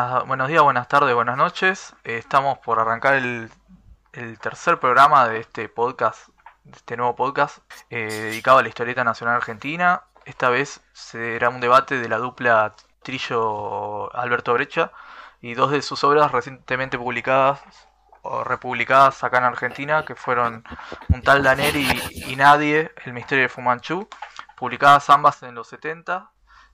buenas, buenos días, buenas tardes, buenas noches. Eh, estamos por arrancar el, tercer programa de este podcast, de este nuevo podcast, eh, dedicado a la historieta nacional argentina. Esta vez será un debate de la dupla Trillo Alberto Brecha y dos de sus obras recientemente publicadas o republicadas acá en Argentina, que fueron Un tal Daneri y, y Nadie, El misterio de Fumanchu, publicadas ambas en los 70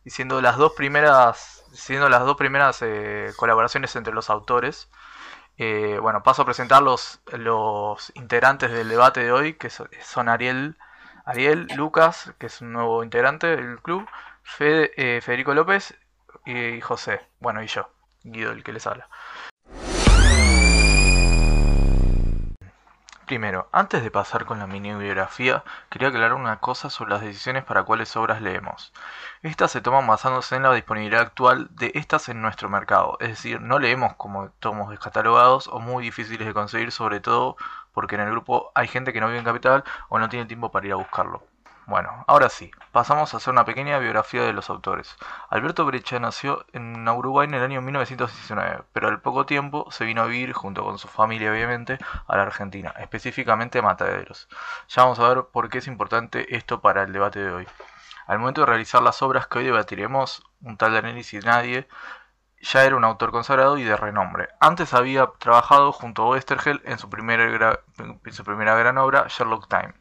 y siendo las dos primeras, siendo las dos primeras eh, colaboraciones entre los autores. Eh, bueno, paso a presentar los, los integrantes del debate de hoy, que son Ariel, Ariel, Lucas, que es un nuevo integrante del club, eh, Federico López y José, bueno, y yo, Guido, el que les habla. Primero, antes de pasar con la mini biografía, quería aclarar una cosa sobre las decisiones para cuáles obras leemos. Estas se toman basándose en la disponibilidad actual de estas en nuestro mercado, es decir, no leemos como tomos descatalogados o muy difíciles de conseguir, sobre todo porque en el grupo hay gente que no vive en capital o no tiene tiempo para ir a buscarlo. Bueno, ahora sí, pasamos a hacer una pequeña biografía de los autores. Alberto Brecha nació en Uruguay en el año 1919, pero al poco tiempo se vino a vivir, junto con su familia obviamente, a la Argentina, específicamente a Mataderos. Ya vamos a ver por qué es importante esto para el debate de hoy. Al momento de realizar las obras que hoy debatiremos, un tal Danielis y nadie, ya era un autor consagrado y de renombre. Antes había trabajado junto a primera, en su primera gran obra, Sherlock Time.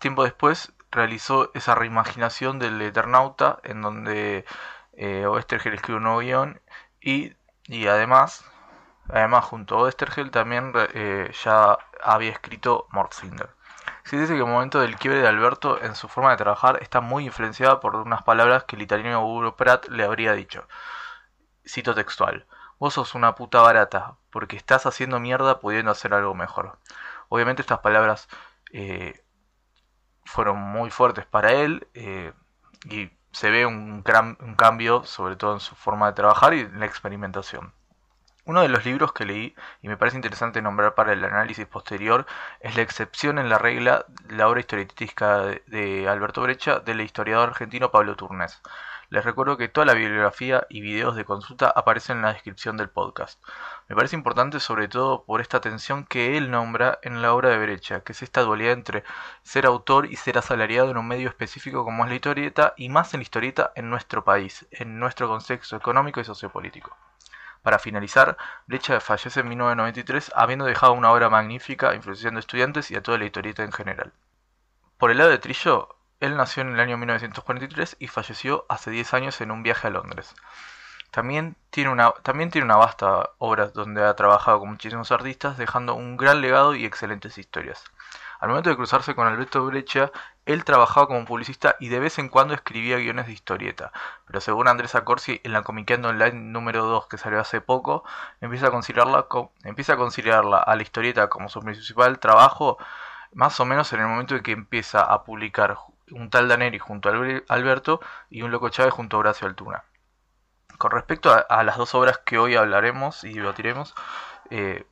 Tiempo después realizó esa reimaginación del Eternauta, en donde eh, Oestergel escribe un nuevo guion y, y además, además junto a Oestergel también eh, ya había escrito Mortzinger. Se dice que el momento del quiebre de Alberto en su forma de trabajar está muy influenciada por unas palabras que el italiano Hugo Pratt le habría dicho. Cito textual. Vos sos una puta barata, porque estás haciendo mierda pudiendo hacer algo mejor. Obviamente estas palabras eh, fueron muy fuertes para él eh, y se ve un, un, cambio sobre todo en su forma de trabajar y en la experimentación. Uno de los libros que leí y me parece interesante nombrar para el análisis posterior es La excepción en la regla, la obra historietística de Alberto Brecha del historiador argentino Pablo Turnés. Les recuerdo que toda la bibliografía y videos de consulta aparecen en la descripción del podcast. Me parece importante sobre todo por esta tensión que él nombra en la obra de Brecha, que es esta dualidad entre ser autor y ser asalariado en un medio específico como es la historieta y más en la historieta en nuestro país, en nuestro contexto económico y sociopolítico. Para finalizar, Brecha fallece en 1993 habiendo dejado una obra magnífica influenciando a estudiantes y a toda la historieta en general. Por el lado de Trillo, él nació en el año 1943 y falleció hace 10 años en un viaje a Londres. También tiene una, también tiene una vasta obra donde ha trabajado con muchísimos artistas, dejando un gran legado y excelentes historias. Al momento de cruzarse con Alberto Brecha, él trabajaba como publicista y de vez en cuando escribía guiones de historieta. Pero según Andrés Acorsi, en la Comiqueando Online número 2 que salió hace poco, empieza a considerarla, empieza a, considerarla a la historieta como su principal trabajo, más o menos en el momento en que empieza a publicar un tal Daneri junto a Alberto y un Loco Chávez junto a Horacio Altuna. Con respecto a, las dos obras que hoy hablaremos y debatiremos, eh,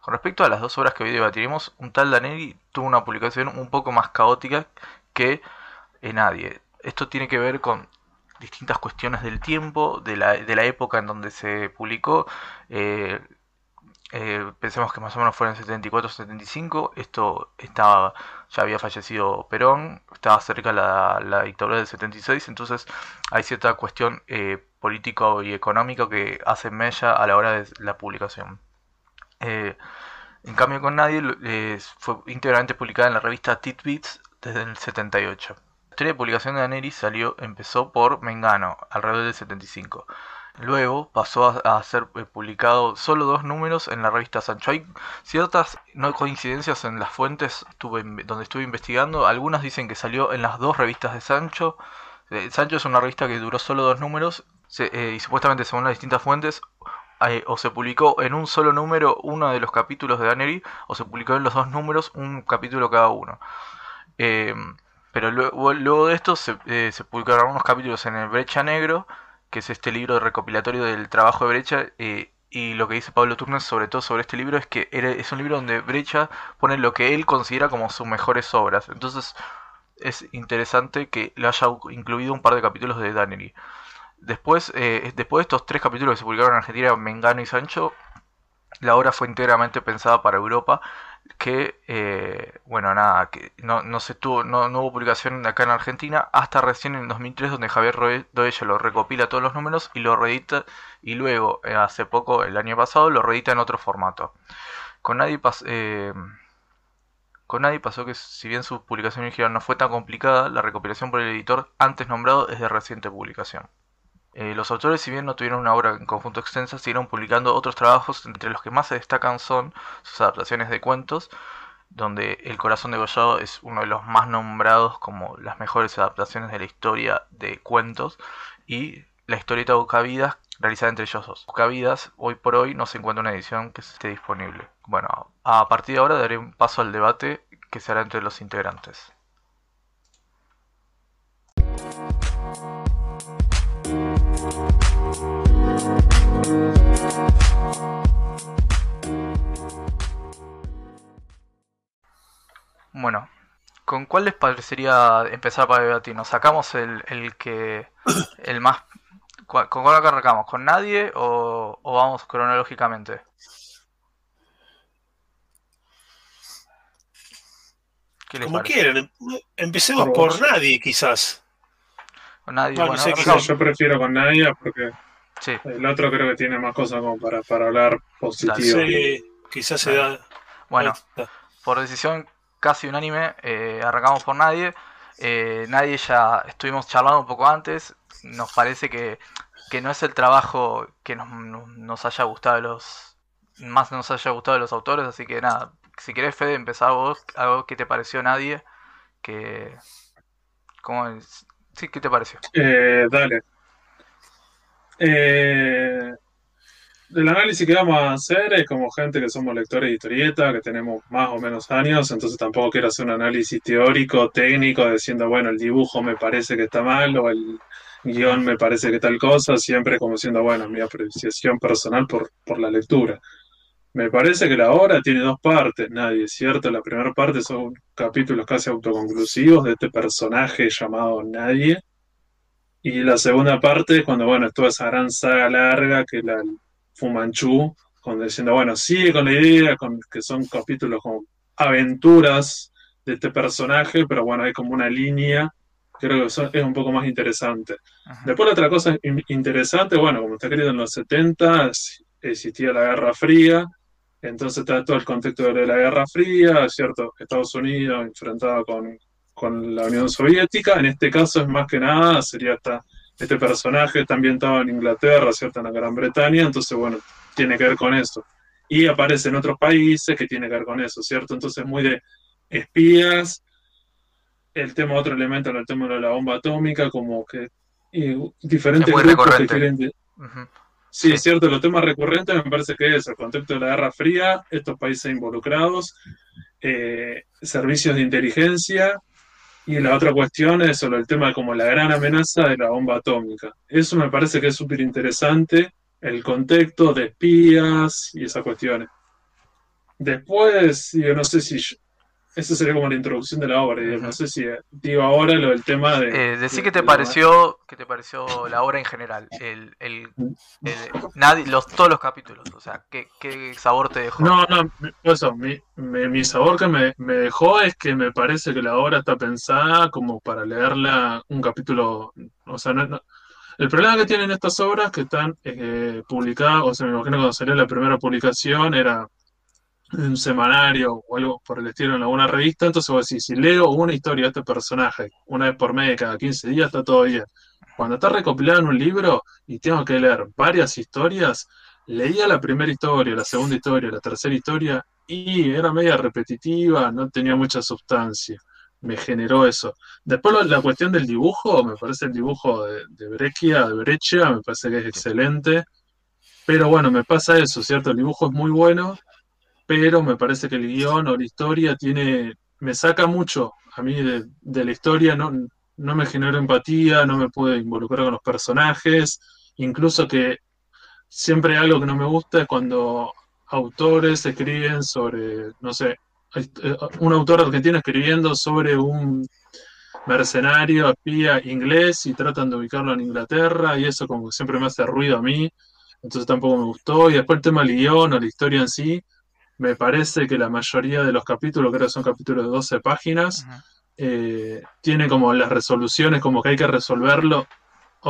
con respecto a las dos obras que hoy debatiremos, un tal Daneri tuvo una publicación un poco más caótica que Nadie. Esto tiene que ver con distintas cuestiones del tiempo, de la, de la época en donde se publicó. Eh, eh, pensemos que más o menos fueron 74-75, esto estaba, ya había fallecido Perón, estaba cerca la, la dictadura del 76, entonces hay cierta cuestión eh, política y económica que hace mella a la hora de la publicación. Eh, en cambio con Nadie fue íntegramente publicada en la revista Titbits desde el 78. La historia de publicación de Daneri salió, empezó por Mengano, alrededor del 75. Luego pasó a, ser eh, publicado solo dos números en la revista Sancho. Hay ciertas no coincidencias en las fuentes donde estuve investigando. Algunas dicen que salió en las dos revistas de Sancho. Eh, Sancho es una revista que duró solo dos números eh, y supuestamente según las distintas fuentes o se publicó en un solo número uno de los capítulos de Daneri o se publicó en los dos números un capítulo cada uno. pero luego, de esto se, se publicaron unos capítulos en el Brecha Negro que es este libro recopilatorio del trabajo de Brecha. Eh, y lo que dice Pablo Turner sobre todo sobre este libro es que es un libro donde Brecha pone lo que él considera como sus mejores obras. Entonces es interesante que le haya incluido un par de capítulos de Dannery. Después, eh, después de estos tres capítulos que se publicaron en Argentina, Mengano y Sancho, la obra fue íntegramente pensada para Europa, que, eh, bueno, nada, que no, no se tuvo, no, hubo publicación acá en Argentina hasta recién en 2003, donde Javier Doello lo recopila todos los números y lo reedita, y luego, eh, hace poco, el año pasado, lo reedita en otro formato. Con nadie, eh, con nadie pasó que, si bien su publicación original no fue tan complicada, la recopilación por el editor antes nombrado es de reciente publicación. Eh, los autores, si bien no tuvieron una obra en conjunto extensa, siguieron publicando otros trabajos, entre los que más se destacan son sus adaptaciones de cuentos, donde El corazón de Gollado es uno de los más nombrados como las mejores adaptaciones de la historia de cuentos, y la historieta Buscavidas, realizada entre ellos dos. Buscavidas, hoy por hoy, no se encuentra una edición que esté disponible. Bueno, a partir de ahora daré un paso al debate que se hará entre los integrantes. Bueno, ¿con cuál les parecería empezar para debatir? ¿Nos sacamos el, el que. el más. ¿Con cuál arrancamos? ¿Con nadie o, vamos cronológicamente? Como quieran, em, empecemos por, nadie, quizás. Con nadie, bueno, yo prefiero con nadie porque el otro creo que tiene más cosas como para, para hablar positivo. Sí, quizás se da. Bueno, por decisión casi unánime, eh, arrancamos por nadie. Eh, nadie ya estuvimos charlando un poco antes. Nos parece que, no es el trabajo que nos, nos, haya gustado los. Más nos haya gustado los autores, así que nada. Si querés, Fede, empezar vos. Algo que te pareció nadie. Que. ¿Cómo Sí, ¿qué te pareció? Eh, dale. Eh, el análisis que vamos a hacer es como gente que somos lectores de historieta, que tenemos más o menos años, entonces tampoco quiero hacer un análisis teórico, técnico, diciendo, bueno, el dibujo me parece que está mal o el guion me parece que tal cosa, siempre como siendo, bueno, mi apreciación personal por, por la lectura. Me parece que la obra tiene dos partes, nadie, ¿cierto? La primera parte son capítulos casi autoconclusivos de este personaje llamado Nadie. Y la segunda parte, cuando, bueno, es toda esa gran saga larga que la, Fumanchu, con, diciendo, bueno, sigue con la idea, con, que son capítulos como aventuras de este personaje, pero bueno, hay como una línea, creo que es un poco más interesante. Después otra cosa interesante, bueno, como está escrito en los 70, existía la Guerra Fría, entonces está todo el contexto de la Guerra Fría, ¿cierto? Estados Unidos enfrentado con, con la Unión Soviética, en este caso es más que nada, sería esta este personaje está ambientado en Inglaterra, ¿cierto? En la Gran Bretaña, entonces, bueno, tiene que ver con eso. Y aparece en otros países que tiene que ver con eso, ¿cierto? Entonces, muy de espías, el tema, otro elemento, el tema de la bomba atómica, como que y diferentes grupos que Sí, es cierto, los temas recurrentes me parece que es el contexto de la Guerra Fría, estos países involucrados, eh, servicios de inteligencia, y la otra cuestión es sobre el tema como la gran amenaza de la bomba atómica. Eso me parece que es súper interesante, el contexto de espías y esas cuestiones. Después, yo no sé si esa sería como la introducción de la obra. No sé si digo ahora lo del tema de. Eh, decí que te pareció, que te pareció la obra en general, el, el, nadie, los, todos los capítulos. O sea, ¿qué, qué sabor te dejó? No, no, eso, mi, mi, sabor que me, me, dejó es que me parece que la obra está pensada como para leerla un capítulo. O sea, no, el problema que tienen estas obras que están eh, publicadas, o sea, me imagino cuando salió la primera publicación era un semanario o algo por el estilo en alguna revista, entonces vos decís, si leo una historia de este personaje una vez por mes, cada 15 días, está todo bien. Cuando está recopilado en un libro y tengo que leer varias historias, leía la primera historia, la segunda historia, la tercera historia y era media repetitiva, no tenía mucha sustancia. Me generó eso. Después la cuestión del dibujo, me parece el dibujo de, de Breccia, de Breccia, me parece que es excelente. Pero bueno, me pasa eso, ¿cierto? El dibujo es muy bueno, pero me parece que el guion o la historia tiene, me saca mucho a mí de, la historia, no, no me genera empatía, no me puede involucrar con los personajes, incluso que siempre algo que no me gusta es cuando autores escriben sobre, no sé, eh, un autor argentino escribiendo sobre un mercenario, espía, inglés y tratan de ubicarlo en Inglaterra y eso como que siempre me hace ruido a mí, entonces tampoco me gustó. Y después el tema del guion o la historia en sí, me parece que la mayoría de los capítulos, creo que son capítulos de 12 páginas, eh, tiene como las resoluciones, como que hay que resolverlo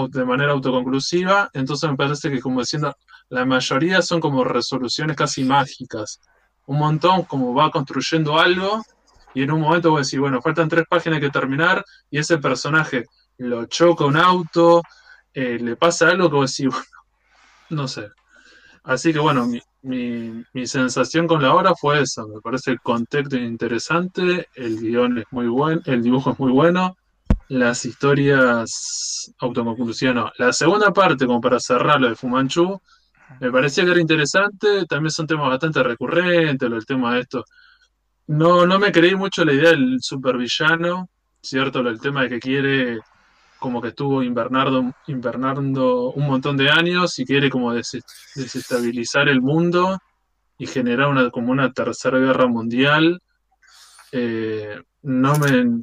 de manera autoconclusiva, entonces me parece que como diciendo, la mayoría son como resoluciones casi mágicas. Un montón como va construyendo algo y en un momento voy a decir, bueno, faltan tres páginas que terminar y ese personaje lo choca un auto, eh, le pasa algo que voy a decir, bueno, no sé. Así que bueno, mi, mi, sensación con la obra fue esa. Me parece el contexto interesante, el guion es muy bueno, el dibujo es muy bueno, las historias autoconclusivas. La segunda parte, como para cerrar lo de Fumanchu, me parecía que era interesante, también son temas bastante recurrentes, el tema de esto. No, no me creí mucho la idea del supervillano, ¿cierto? El tema de que quiere, como que estuvo invernando, invernando un montón de años y quiere como desestabilizar el mundo y generar una, como una tercera guerra mundial. Eh, no me,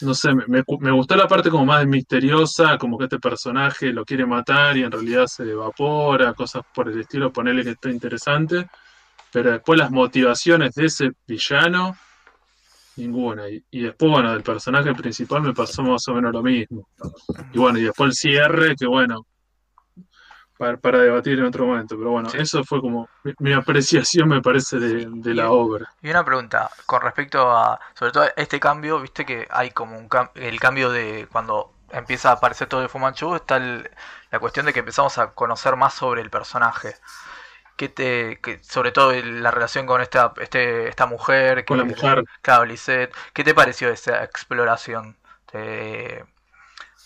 no sé, me, me, gustó la parte como más misteriosa, como que este personaje lo quiere matar y en realidad se evapora, cosas por el estilo, ponerle que está interesante. Pero después las motivaciones de ese villano, ninguna. Y, después, bueno, del personaje principal me pasó más o menos lo mismo. Y bueno, y después el cierre, que bueno, para, debatir en otro momento. Pero bueno, eso fue como mi, apreciación, me parece, de, la obra. Y una pregunta con respecto a, sobre todo este cambio, viste que hay como un el cambio de cuando empieza a aparecer todo de Fumanchu, está la cuestión de que empezamos a conocer más sobre el personaje. ¿Qué te, que, sobre todo la relación con esta, este, esta mujer, con la mujer, ¿qué te pareció esa exploración? ¿Te,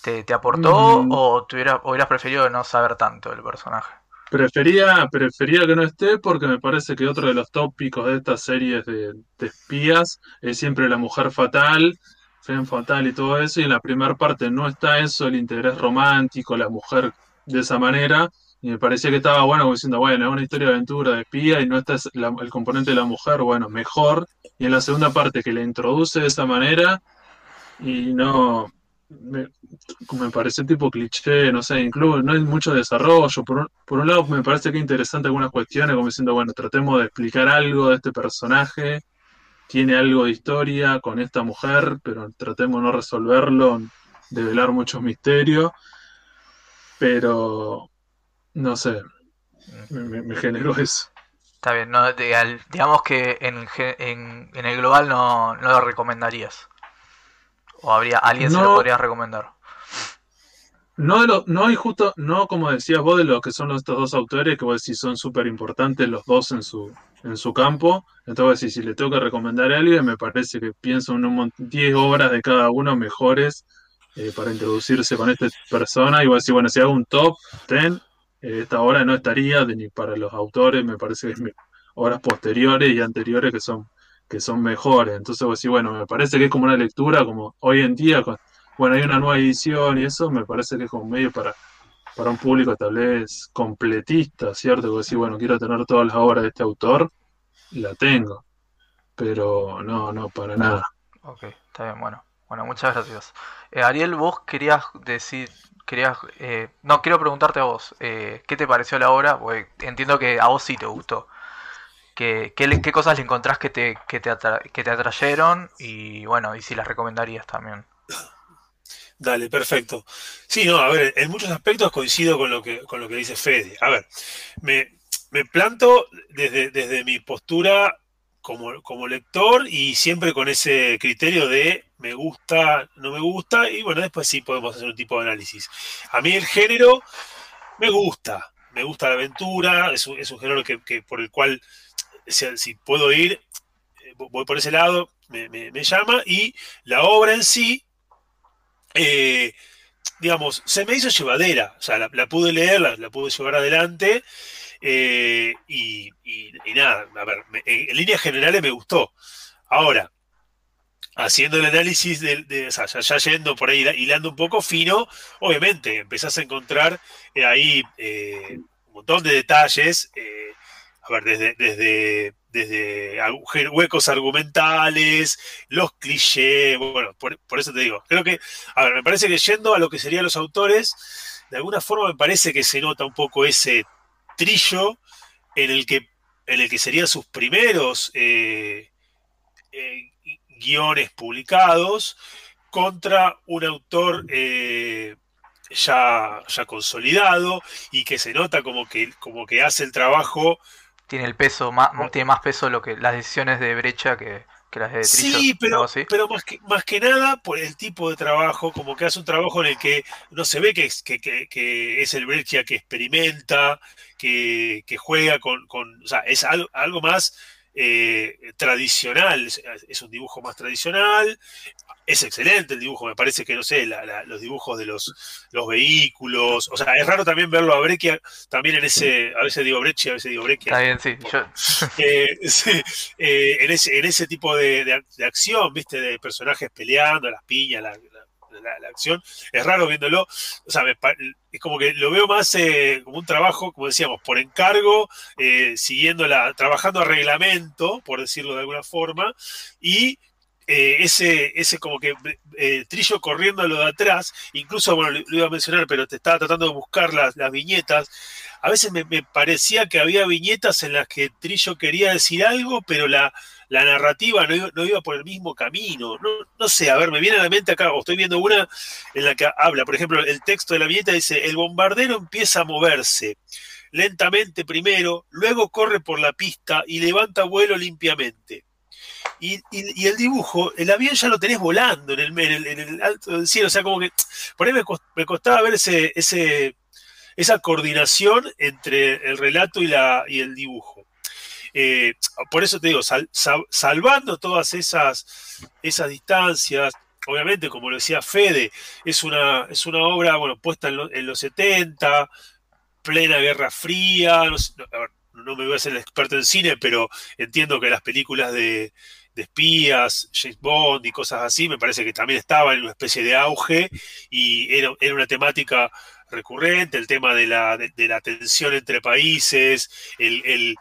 te, aportó mm. o te hubieras preferido no saber tanto del personaje? Prefería, prefería que no esté porque me parece que otro de los tópicos de estas series de, espías es siempre la mujer fatal, Femme fatal y todo eso, y en la primera parte no está eso, el interés romántico, la mujer de esa manera, y me parecía que estaba bueno como diciendo, bueno, es una historia de aventura de espía y no está el componente de la mujer, bueno, mejor, y en la segunda parte que le introduce de esa manera, y no, me, me parece tipo cliché, no sé, incluso no hay mucho desarrollo. Por un, lado, me parece que es interesante algunas cuestiones, como diciendo, bueno, tratemos de explicar algo de este personaje, tiene algo de historia con esta mujer, pero tratemos de no resolverlo, de velar muchos misterios. Pero, no sé, me, generó eso. Está bien, no, digamos que en, en, en el global no, no lo recomendarías. ¿O habría alguien se lo podría recomendar? No, no hay justo, no como decías vos de lo que son estos dos autores, que vos decís son súper importantes los dos en su, en su campo. Entonces, si le tengo que recomendar a alguien, me parece que pienso en un 10 obras de cada uno mejores eh, para introducirse con esta persona. Y vos decís, bueno, si hago un top 10, eh, esta obra no estaría ni para los autores, me parece que obras posteriores y anteriores que son que son mejores. Entonces bueno, me parece que es como una lectura, como hoy en día, bueno, hay una nueva edición y eso, me parece que es como medio para, para un público tal vez completista, ¿cierto? Vos decís, bueno, quiero tener todas las obras de este autor, la tengo. Pero no, no, para nada. Ok, está bien, bueno. Bueno, muchas gracias. Eh, Ariel, vos querías decir, querías, eh, no, quiero preguntarte a vos, eh, ¿qué te pareció la obra? Porque entiendo que a vos sí te gustó. ¿Qué, qué, cosas le encontrás que te, que, te que te atrayeron? Y bueno, y si las recomendarías también. Dale, perfecto. Sí, no, a ver, en muchos aspectos coincido con lo que, con lo que dice Fede. A ver, me, planto desde, desde mi postura como, como, lector y siempre con ese criterio de me gusta, no me gusta, y bueno, después sí podemos hacer un tipo de análisis. A mí el género me gusta, me gusta la aventura, es un, es un género que, por el cual si, puedo ir, eh, voy por ese lado, me, llama y la obra en sí, eh, digamos, se me hizo llevadera, o sea, la, pude leer, la, pude llevar adelante eh, y, nada, a ver, en, líneas generales me gustó. Ahora, haciendo el análisis de, o sea, ya, yendo por ahí, hilando un poco fino, obviamente empezás a encontrar ahí un montón de detalles a ver, desde, desde, desde huecos argumentales, los clichés, bueno, por, eso te digo, creo que, a ver, me parece que yendo a lo que serían los autores, de alguna forma me parece que se nota un poco ese trillo en el que, en el que serían sus primeros eh, eh, guiones publicados contra un autor eh, ya, ya consolidado y que se nota como que, como que hace el trabajo. Tiene el peso, más, tiene más peso lo que las decisiones de brecha que, las de Trillo. Sí, pero, pero más, que, más que nada por el tipo de trabajo, como que hace un trabajo en el que no se ve que es, que, que, es el Breccia que experimenta, que, juega con, con, O sea, es algo, algo más eh, tradicional, es, un dibujo más tradicional, es excelente el dibujo, me parece que, no sé, los dibujos de los, los vehículos, o sea, es raro también verlo a Breccia, también en ese, a veces digo Breccia, a veces digo Breccia. Está bien, sí. Eh, eh, en, ese, en ese tipo de, acción, viste, de personajes peleando, las piñas, la, acción, es raro viéndolo, o sea, es como que lo veo más eh, como un trabajo, como decíamos, por encargo, siguiendo la, trabajando a reglamento, por decirlo de alguna forma, y eh, ese, ese como que eh, Trillo corriendo a lo de atrás, incluso, bueno, lo, iba a mencionar, pero te estaba tratando de buscar las, viñetas. A veces me, parecía que había viñetas en las que Trillo quería decir algo, pero la, la narrativa no iba, por el mismo camino. No, sé, a ver, me viene a la mente acá, o estoy viendo una en la que habla, por ejemplo, el texto de la viñeta dice, el bombardero empieza a moverse lentamente primero, luego corre por la pista y levanta vuelo limpiamente. Y, el dibujo, el avión ya lo tenés volando en el, alto del cielo. O sea, como que por ahí me, costaba ver ese, ese, esa coordinación entre el relato y, la, y el dibujo. Eh, por eso te digo, salvando todas esas, esas distancias, obviamente, como lo decía Fede, es una, es una obra bueno, puesta en, los 70, plena Guerra Fría. No, me voy a ser experto en cine, pero entiendo que las películas de, espías, James Bond y cosas así, me parece que también estaba en una especie de auge y era, una temática recurrente, el tema de la, de, la tensión entre países, el,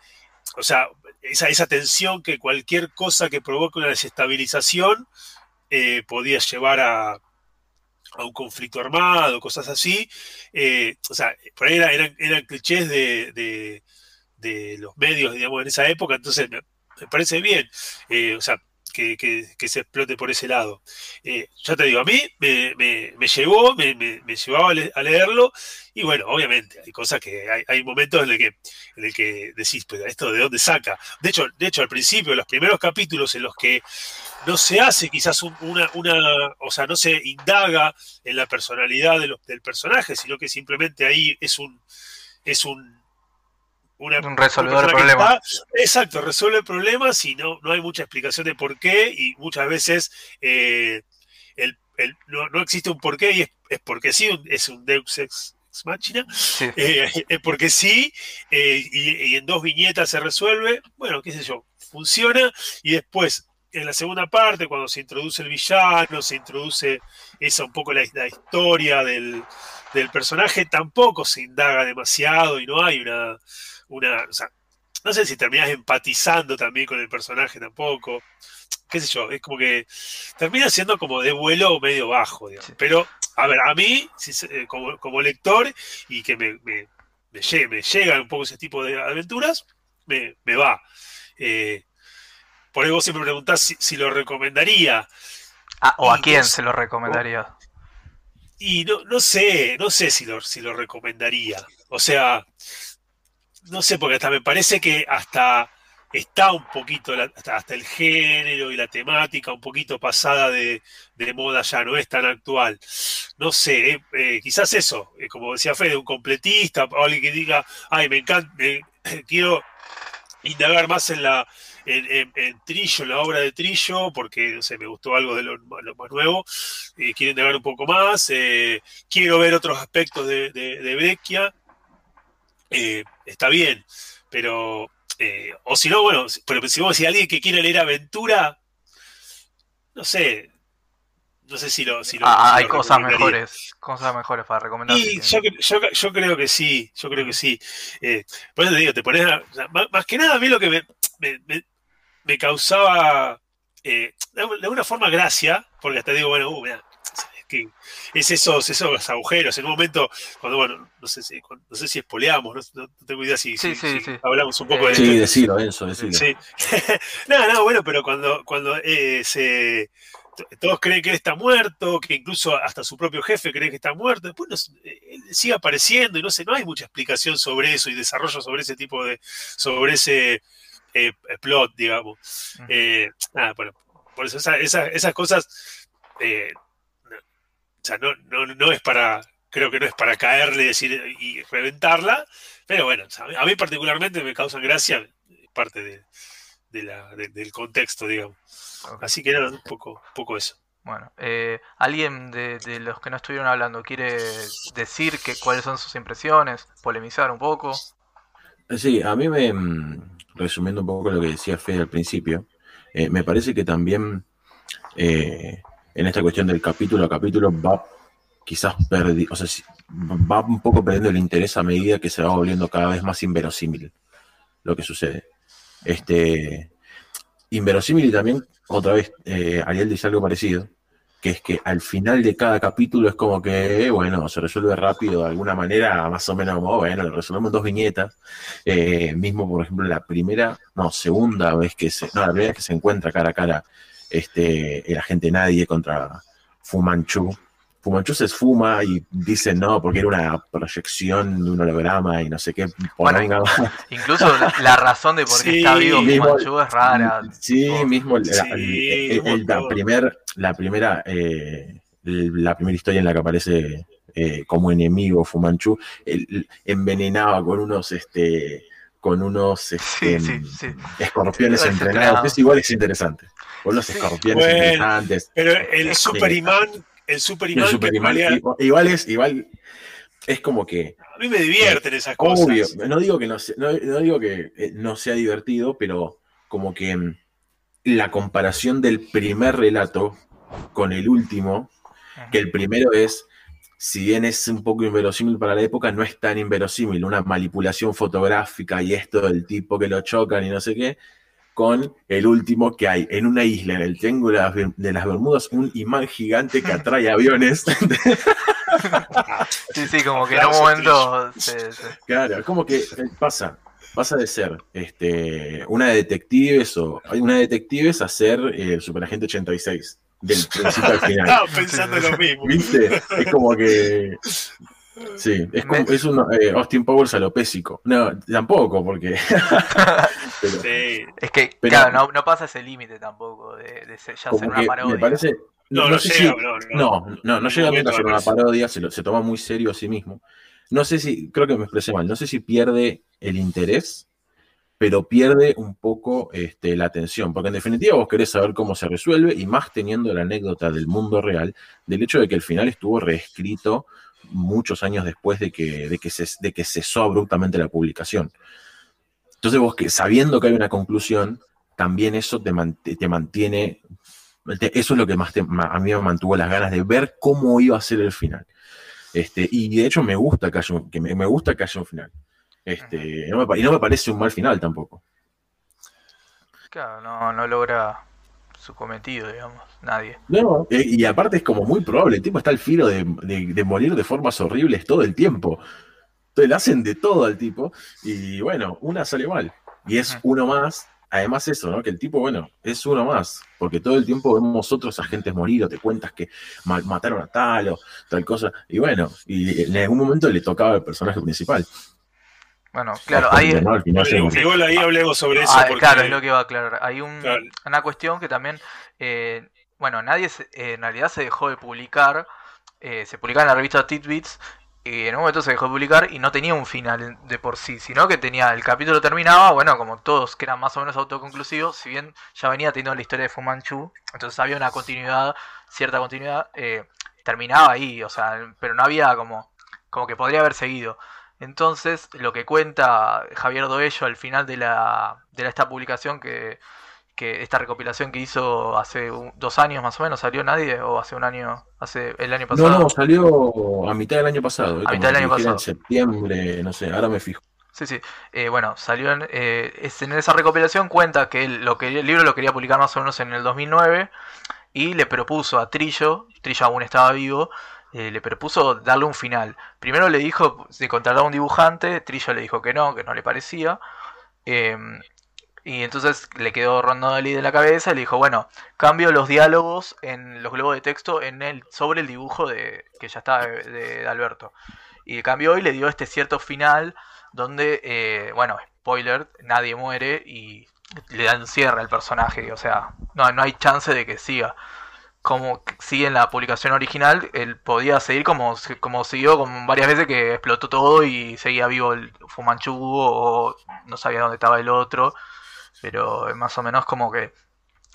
o sea, esa, esa, tensión que cualquier cosa que provoque una desestabilización eh, podía llevar a, un conflicto armado, cosas así. Eh, o sea, por ahí eran, eran, clichés de, de, de, los medios, digamos, en esa época, entonces me parece bien, eh, o sea, que, se explote por ese lado. Eh, ya te digo, a mí me, me, me llevó, me, llevaba a, leerlo, y bueno, obviamente, hay cosas que hay, momentos en el que, en el que decís, pero esto de dónde saca. De hecho, de hecho, al principio, los primeros capítulos en los que no se hace quizás una, una o sea, no se indaga en la personalidad del personaje, sino que simplemente ahí es un, es un un resolvedor de problemas. exacto, resuelve problemas y no, no hay mucha explicación de por qué y muchas veces eh, el, no, existe un por qué y es, porque sí, es un Deus ex, machina, eh, es porque sí eh, y, en dos viñetas se resuelve, bueno, qué sé yo, funciona y después en la segunda parte, cuando se introduce el villano, se introduce esa un poco la, la historia del, del personaje, tampoco se indaga demasiado y no hay una una, o sea, no sé si terminas empatizando también con el personaje tampoco, qué sé yo, es como que termina siendo como de vuelo medio bajo, digamos. Pero, a ver, a mí, eh, como, lector, y que me, me, me, llegan un poco ese tipo de aventuras, me, va. Eh, por ahí vos siempre preguntás si, lo recomendaría. Ah, ¿O a quién se lo recomendaría? Y no, no sé, no sé si lo, si lo recomendaría. O sea, no sé, porque hasta me parece que hasta está un poquito, hasta, el género y la temática un poquito pasada de, moda ya, no es tan actual. No sé, eh, eh, quizás eso, eh, como decía Fede, un completista, o alguien que diga, ay, me encanta, quiero indagar más en la en, Trillo, en la obra de Trillo, porque no sé, me gustó algo de lo, más nuevo, quiero indagar un poco más, quiero ver otros aspectos de, de, de eh, está bien, pero, eh, o si no, bueno, pero si vos si alguien que quiere leer aventura, no sé, no sé si lo. Si ah, hay cosas mejores, cosas mejores para recomendar. Y yo, yo, creo que sí, yo creo que sí. Eh, por eso te digo, te pones. más, que nada, a mí lo que me, me, causaba eh, de alguna forma gracia, porque hasta digo, bueno, uh, que es esos, esos agujeros. En un momento, cuando, bueno, no sé si, no sé si espoleamos, no, tengo idea si, hablamos un poco de. Sí, decirlo, eso, decirlo. Sí. no, no, bueno, pero cuando, cuando eh, se todos creen que él está muerto, que incluso hasta su propio jefe cree que está muerto, después eh, él sigue apareciendo y no sé, no hay mucha explicación sobre eso y desarrollo sobre ese tipo de, sobre ese eh, plot, digamos. Eh, nada, bueno, por eso esas cosas, sea, no, no, no, es para, creo que no es para caerle decir, y reventarla, pero bueno, a mí particularmente me causan gracia, parte de, del contexto, digamos. Así que era un poco, poco eso. Bueno, eh, ¿alguien de, los que no estuvieron hablando quiere decir que, cuáles son sus impresiones? ¿Polemizar un poco? Sí, a mí me, mm, resumiendo un poco lo que decía Fede al principio, eh, me parece que también eh, en esta cuestión del capítulo a capítulo va quizás perdi o sea, va un poco perdiendo el interés a medida que se va volviendo cada vez más inverosímil lo que sucede. Este, inverosímil y también otra vez, eh, Ariel dice algo parecido, que es que al final de cada capítulo es como que, bueno, se resuelve rápido de alguna manera, más o menos bueno, lo resolvemos en dos viñetas. Eh, mismo, por ejemplo, la primera, no, segunda vez que se, no, la primera vez que se encuentra cara a cara este, el agente Nadie contra Fumanchu, Fumanchu se esfuma y dice no, porque era una proyección de un holograma y no sé qué. incluso la, razón de por qué está vivo Fumanchu es rara. Sí, mismo la, primer, la primera eh, la primera historia en la que aparece eh, como enemigo Fumanchu, envenenaba con unos este con unos este, escorpiones entrenados. Es igual es interesante. Con los escorpiones interesantes. Pero el Superman el Super igual, es, igual es como que. A mí me divierten esas cosas. Obvio, no digo que no, no, digo que eh, no sea divertido, pero como que mm, la comparación del primer relato con el último, que el primero es, si bien es un poco inverosímil para la época, no es tan inverosímil, una manipulación fotográfica y esto del tipo que lo chocan y no sé qué con el último que hay en una isla en el Triángulo de las Bermudas, un imán gigante que atrae aviones. sí, sí, como que en un momento. Claro, como que eh, pasa, pasa de ser este, una de detectives o una de detectives a ser el eh, Superagente 86 del principio al final. Estaba pensando lo mismo. ¿Viste? Es como que Sí, es, como, es un eh, Austin Powers alopésico. No, tampoco, porque. Es que, claro, no, pasa ese límite tampoco de, ya ser una parodia. Me parece. No, no, llega, no, no, no, llega a ser una parodia, se, se toma muy serio a sí mismo. No sé si, creo que me expresé mal, no sé si pierde el interés, pero pierde un poco este, la atención, porque en definitiva vos querés saber cómo se resuelve y más teniendo la anécdota del mundo real, del hecho de que el final estuvo reescrito muchos años después de que, de que, se, de que cesó abruptamente la publicación. Entonces vos que sabiendo que hay una conclusión, también eso te, te mantiene, eso es lo que más a mí me mantuvo las ganas de ver cómo iba a ser el final. Este, y de hecho me gusta que haya un, que me, gusta que haya un final. Este, no me, y no me parece un mal final tampoco. Claro, no, no logra su cometido, digamos, nadie. No, y, aparte es como muy probable, el tipo está al filo de, morir de formas horribles todo el tiempo. Entonces le hacen de todo al tipo y bueno, una sale mal. Y es uno más, además eso, ¿no? Que el tipo, bueno, es uno más, porque todo el tiempo vemos otros agentes morir o te cuentas que mataron a tal o tal cosa. Y bueno, y en algún momento le tocaba al personaje principal. Bueno, claro, hay... igual ahí hablemos sobre eso. Ah, claro, es lo que va a aclarar. Hay un, una cuestión que también, eh, bueno, nadie eh, en realidad se dejó de publicar, eh, se publicaba en la revista Tidbits, y en un momento se dejó de publicar y no tenía un final de por sí, sino que tenía, el capítulo terminaba, bueno, como todos que eran más o menos autoconclusivos, si bien ya venía teniendo la historia de Fumanchu, entonces había una continuidad, cierta continuidad, terminaba ahí, o sea, pero no había como, como que podría haber seguido. Entonces, lo que cuenta Javier Doello al final de, la, de esta publicación que, que esta recopilación que hizo hace dos años más o menos, ¿salió nadie? ¿O hace un año? ¿Hace el año pasado? No, no, salió a mitad del año pasado. A mitad del año pasado. En septiembre, no sé, ahora me fijo. Sí, sí. Eh, bueno, salió en, eh, en esa recopilación cuenta que, lo que el libro lo quería publicar más o menos en el 2009 y le propuso a Trillo, Trillo aún estaba vivo, eh, le propuso darle un final. Primero le dijo contratar a un dibujante, Trillo le dijo que no, que no le parecía. Em, y entonces le quedó rondando de la cabeza y le dijo, bueno, cambio los diálogos en los globos de texto en el, sobre el dibujo de, que ya está de, Alberto. Y cambió y le dio este cierto final donde, eh, bueno, spoiler, nadie muere y le dan cierre al personaje. O sea, no, no hay chance de que siga como sigue en la publicación original, él podía seguir como, como siguió con varias veces que explotó todo y seguía vivo el Fumanchu o no sabía dónde estaba el otro, pero más o menos como que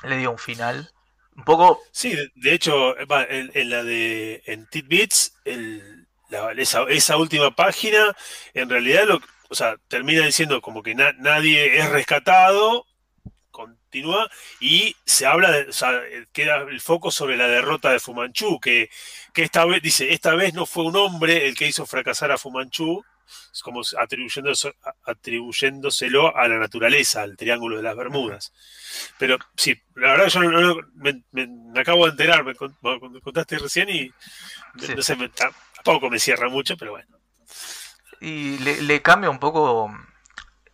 le dio un final. Un poco... Sí, de hecho, en, la de en Tidbits, el, esa, esa, última página, en realidad lo, o sea, termina diciendo como que nadie es rescatado continúa y se habla, de, o sea, queda el foco sobre la derrota de Fumanchu, que, que esta vez, dice, esta vez no fue un hombre el que hizo fracasar a Fumanchu, como atribuyéndoselo a la naturaleza, al triángulo de las Bermudas. Pero sí, la verdad yo no, me, acabo de enterar, me, contaste recién y no sé, tampoco me cierra mucho, pero bueno. Y le, le cambia un poco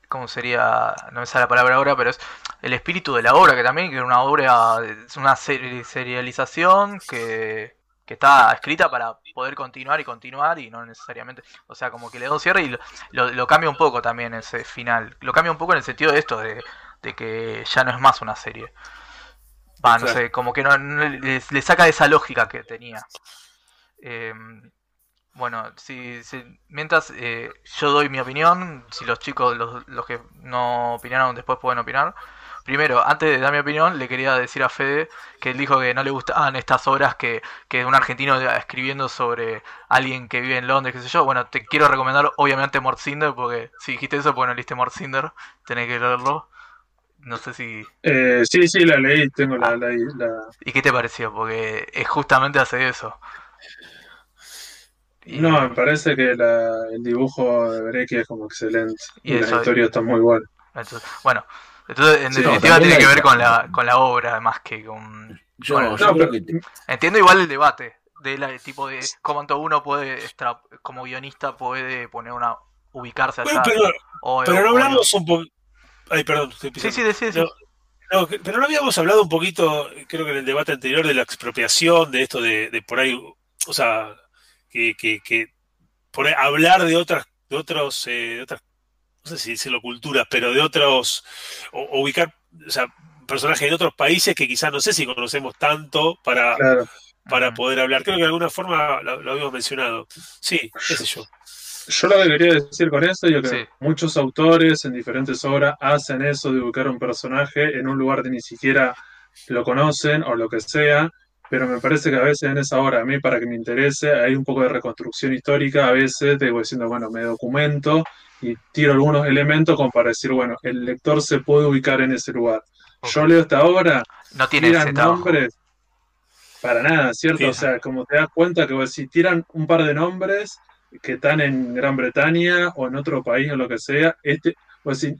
¿cómo sería? No me sale la palabra ahora, pero es el espíritu de la obra, que también que una obra, es una serialización que, que está escrita para poder continuar y continuar y no necesariamente, o sea, como que le da un cierre y lo, lo, cambia un poco también ese final. Lo cambia un poco en el sentido de esto, de, de que ya no es más una serie. Va, no sé, como que no, le, le, saca esa lógica que tenía. Eh, bueno, si, mientras eh, yo doy mi opinión, si los chicos, los, los, que no opinaron después pueden opinar. Primero, antes de dar mi opinión, le quería decir a Fede que él dijo que no le gustaban estas obras que, que un argentino escribiendo sobre alguien que vive en Londres, qué sé yo. Bueno, te quiero recomendar obviamente Mortzinder, porque si dijiste eso, porque no leíste Mortzinder, tenés que leerlo. No sé si... Eh, sí, sí, la leí, tengo la, la... ¿Y qué te pareció? Porque es justamente hace eso. No, me parece que el dibujo de Brecky es como excelente. Y, la historia está muy buena. bueno, entonces en definitiva tiene que ver con la, con la obra más que con. Yo, Entiendo igual el debate del tipo de cómo uno puede, como guionista, puede poner una. ubicarse allá. pero, no hablamos un poco. Ay, perdón. Sí, sí, sí, pero no habíamos hablado un poquito, creo que en el debate anterior, de la expropiación, de esto de, de por ahí. O sea, que, que, por hablar de otras, de otros, eh, otras, no sé si decirlo culturas, pero de otros, o, ubicar, o sea, personajes de otros países que quizás no sé si conocemos tanto para, para poder hablar. Creo que de alguna forma lo, habíamos mencionado. Sí, qué sé yo. Yo lo que quería decir con eso es que muchos autores en diferentes obras hacen eso de ubicar un personaje en un lugar que ni siquiera lo conocen o lo que sea, pero me parece que a veces en esa hora, a mí para que me interese, hay un poco de reconstrucción histórica, a veces te voy diciendo, bueno, me documento y tiro algunos elementos como para decir, bueno, el lector se puede ubicar en ese lugar. Yo leo esta obra, no tiene tiran nombres, para nada, ¿cierto? O sea, como te das cuenta que si tiran un par de nombres que están en Gran Bretaña o en otro país o lo que sea, este, o decir,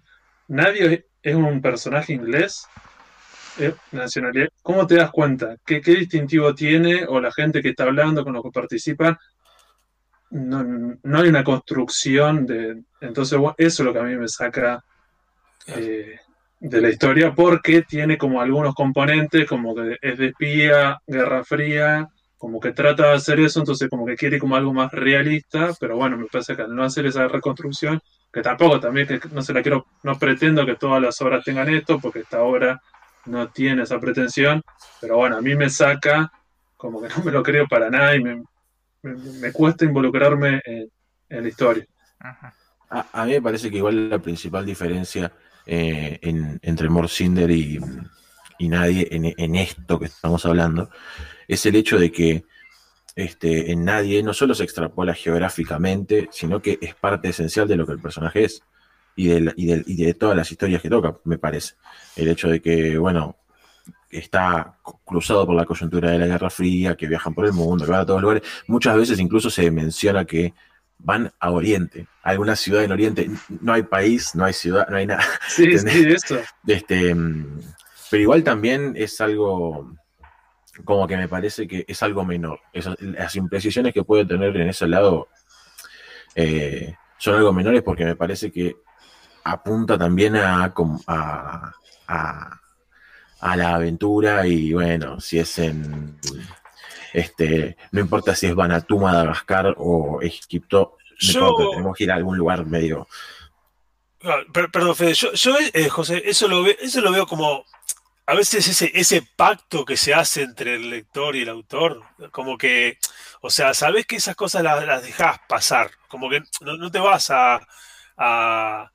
nadie es un personaje inglés, eh, nacionalidad, ¿cómo te das cuenta? ¿Qué, distintivo tiene o la gente que está hablando con los que participan? No, hay una construcción de... Entonces, eso es lo que a mí me saca eh, de la historia, porque tiene como algunos componentes, como que es de espía, guerra fría, como que trata de hacer eso, entonces como que quiere como algo más realista, pero bueno, me parece que al no hacer esa reconstrucción, que tampoco también que no se la quiero, no pretendo que todas las obras tengan esto, porque esta obra no tiene esa pretensión, pero bueno, a mí me saca, como que no me lo creo para nada y me, me, cuesta involucrarme en, la historia. A, mí me parece que igual la principal diferencia eh, entre Morcinder y, y nadie en, esto que estamos hablando es el hecho de que este, en nadie no solo se extrapola geográficamente, sino que es parte esencial de lo que el personaje es. Y de, y, de, y de todas las historias que toca, me parece. El hecho de que, bueno, está cruzado por la coyuntura de la Guerra Fría, que viajan por el mundo, que van a todos lugares. Muchas veces incluso se menciona que van a Oriente, a alguna ciudad en Oriente. No hay país, no hay ciudad, no hay nada. Sí, sí, eso. Este, pero igual también es algo como que me parece que es algo menor. las imprecisiones que puede tener en ese lado eh, son algo menores porque me parece que apunta también a, a, a, a la aventura y bueno, si es en este, no importa si es Vanuatu, Madagascar o Egipto, tenemos que ir a algún lugar medio. Ah, perdón, Fede, yo, eh, José, eso lo, veo, eso lo veo como a veces ese, ese pacto que se hace entre el lector y el autor, como que, o sea, sabes que esas cosas las, las dejas pasar, como que no, te vas a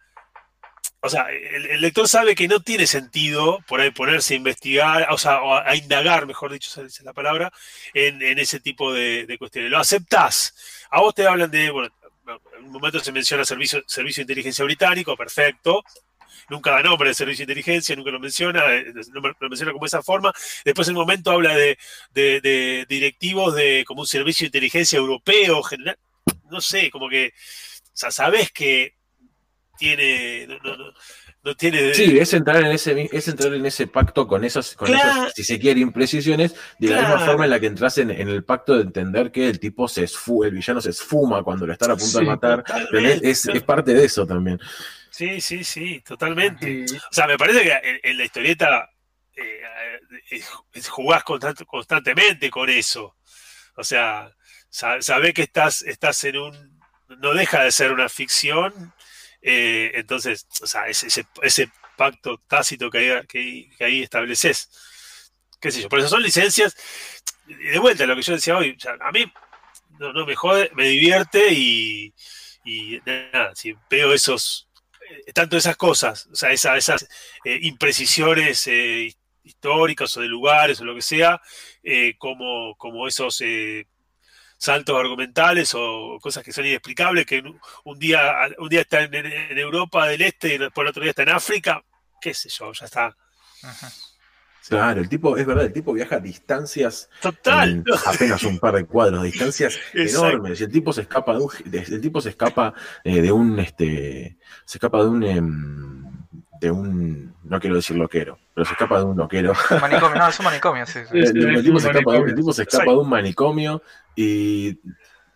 o sea, el, lector sabe que no tiene sentido por ahí ponerse a investigar, o sea, a, indagar, mejor dicho, esa es la palabra, en, ese tipo de, cuestiones. Lo aceptás. A vos te hablan de, bueno, en un momento se menciona servicio, servicio de inteligencia británico, perfecto. Nunca da nombre de servicio de inteligencia, nunca lo menciona, eh, lo menciona como esa forma. Después en un momento habla de, directivos de como un servicio de inteligencia europeo, general. No sé, como que, o sea, sabes que tiene. No, tiene. Sí, es entrar en ese, es entrar en ese pacto con esas, con esas si se quiere, imprecisiones, de la misma forma en la que entras en, el pacto de entender que el tipo se esfuma, el villano se esfuma cuando lo están a punto de matar. Es, parte de eso también. Sí, sí, sí, totalmente. O sea, me parece que en, la historieta eh, jugás constantemente con eso. O sea, sabés que estás, estás en un. No deja de ser una ficción eh, entonces, o sea, ese, pacto tácito que ahí, estableces. ¿Qué sé yo? Por eso son licencias. Y de vuelta, lo que yo decía hoy, a mí no, me jode, me divierte y, nada, si veo esos, eh, tanto esas cosas, o sea, esas eh, imprecisiones históricas o de lugares o lo que sea, como, como esos saltos argumentales o cosas que son inexplicables, que un día, un día está en, Europa del Este y después el otro día está en África, qué sé yo, ya está. Claro, el tipo, es verdad, el tipo viaja a distancias. Total. apenas un par de cuadros, distancias enormes. Y el tipo se escapa de un, el tipo se escapa eh, de un, este, se escapa de un, em, de un, no quiero decir loquero, pero se escapa de un loquero. Manicomio, no, es un manicomio, sí. el, tipo se escapa, el, tipo se escapa, de un manicomio y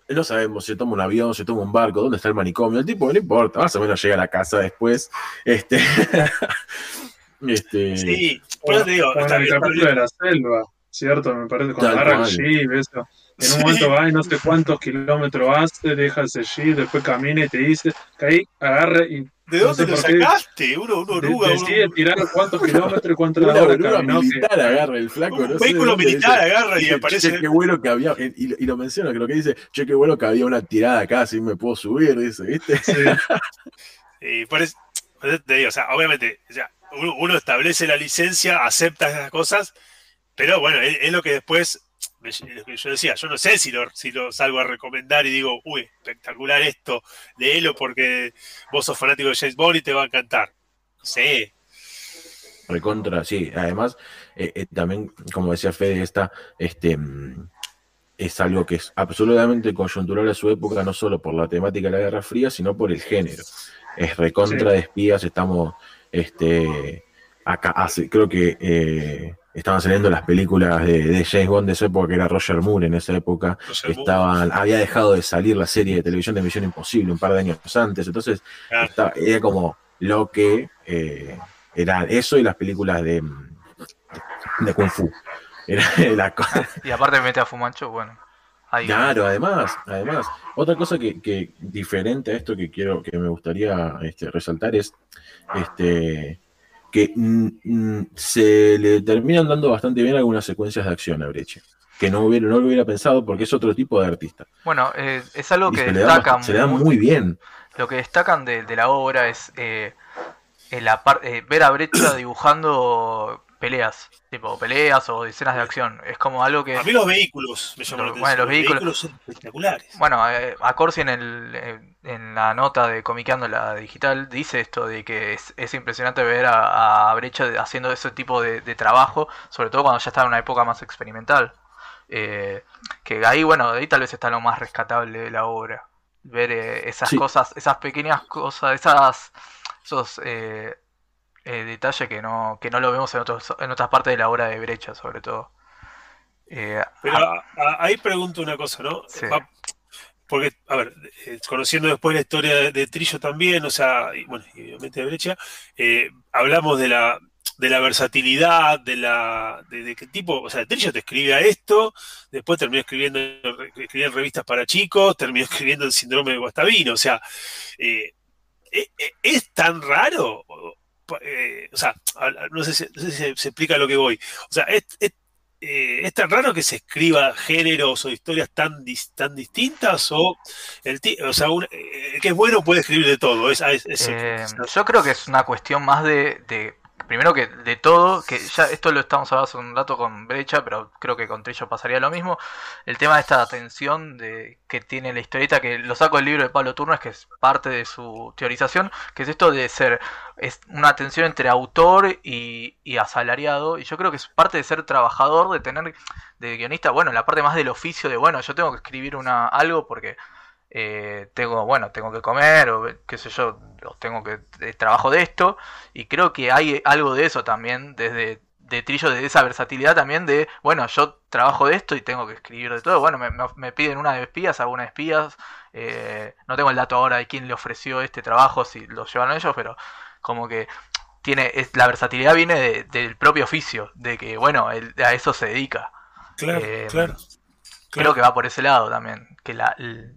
no sabemos si toma un avión, si toma un barco, dónde está el manicomio. El tipo no importa, más o menos llega a la casa después. Este, este sí, por te digo, está el capítulo de la selva, ¿cierto? Me parece cuando agarra el jeep, eso. En un momento va y no sé cuántos kilómetros hace, deja ese jeep, después camina y te dice que ahí agarre y ¿De dónde lo sacaste? Uno, uno oruga. Decide tirar cuántos kilómetros y cuánto una oruga militar agarra el flaco. Un vehículo militar agarra y aparece. Che, qué bueno que había, y, lo menciona, que lo que dice, che, qué bueno que había una tirada acá, así me puedo subir, dice, ¿viste? Sí. y por eso, te digo, o sea, obviamente, o sea, uno, establece la licencia, acepta esas cosas, pero bueno, es lo que después yo decía, yo no sé si lo, si lo salgo a recomendar y digo, uy, espectacular esto, léelo porque vos sos fanático de James Bond y te va a encantar. No sé. Recontra, sí. Además, eh, eh, también, como decía Fede, esta, este, mm, es algo que es absolutamente coyuntural a su época, no solo por la temática de la Guerra Fría, sino por el género. Es recontra de espías, estamos, este, acá, hace, creo que eh, estaban saliendo las películas de, James Bond de esa época, que era Roger Moore en esa época. Estaban, había dejado de salir la serie de televisión de Misión Imposible un par de años antes. Entonces, era como lo que eh, era eso y las películas de, de Kung Fu. y aparte mete a Fumancho, bueno. Claro, además, además, otra cosa que, que, diferente a esto que quiero, que me gustaría este, resaltar es este que mm, mm, se le terminan dando bastante bien algunas secuencias de acción a Breche. Que no, hubiera, no lo hubiera pensado porque es otro tipo de artista. Bueno, eh, es algo que destacan. Se le da muy bien. Lo que destacan de, la obra es eh, la eh, ver a Brecha dibujando peleas, tipo peleas o escenas de acción. Es como algo que... A mí los vehículos me llaman la Bueno, atención. los vehículos- son espectaculares. Bueno, eh, a Corsi en, el, eh, en la nota de Comiqueando la Digital dice esto de que es, es impresionante ver a, a Brecha haciendo ese tipo de, de trabajo, sobre todo cuando ya está en una época más experimental. Eh, que ahí, bueno, ahí tal vez está lo más rescatable de la obra. Ver eh, esas Sí. cosas, esas pequeñas cosas, esas, esos eh, detalles que no, que no lo vemos en, otros, en otras partes de la obra de Brecha, sobre todo. Eh, Pero ah, a- a- ahí pregunto una cosa, ¿no? Sí. Va- Porque, a ver, eh, conociendo después la historia de, de Trillo también, o sea, y, bueno, y obviamente de Brecha, hablamos de la, de la versatilidad, de la, de, de qué tipo, o sea, Trillo te escribía esto, después terminó escribiendo, escribía en revistas para chicos, terminó escribiendo el síndrome de Guastavino, o sea, eh, ¿es tan raro? Eh, o sea, no sé, si, se, se explica lo que voy. O sea, es, es- eh, ¿es tan raro que se escriba géneros o historias tan, tan distintas? O, el, o sea, un- eh, el que es bueno puede escribir de todo. Es, yo creo que es una cuestión más de- primero que de todo, que ya esto lo estamos hablando hace un rato con Brecha, pero creo que con Trillo pasaría lo mismo. El tema de esta tensión de que tiene la historieta, que lo saco del libro de Pablo Turnes, que es parte de su teorización, que es esto de ser es una tensión entre autor y, y asalariado, y yo creo que es parte de ser trabajador, de tener de guionista, bueno, la parte más del oficio de, bueno, yo tengo que escribir una algo porque eh, tengo, bueno, tengo que comer, o qué sé yo, tengo que eh, trabajo de esto, y creo que hay algo de eso también, desde de Trillo, de esa versatilidad también de, bueno, yo trabajo de esto y tengo que escribir de todo, bueno, me, me- me piden una de espías, hago una de espías, eh, no tengo el dato ahora de quién le ofreció este trabajo, si lo llevaron ellos, pero como que tiene, es- la versatilidad viene de- del propio oficio, de que, bueno, él a eso se dedica. claro, eh, claro. Creo que va por ese lado también, que la el-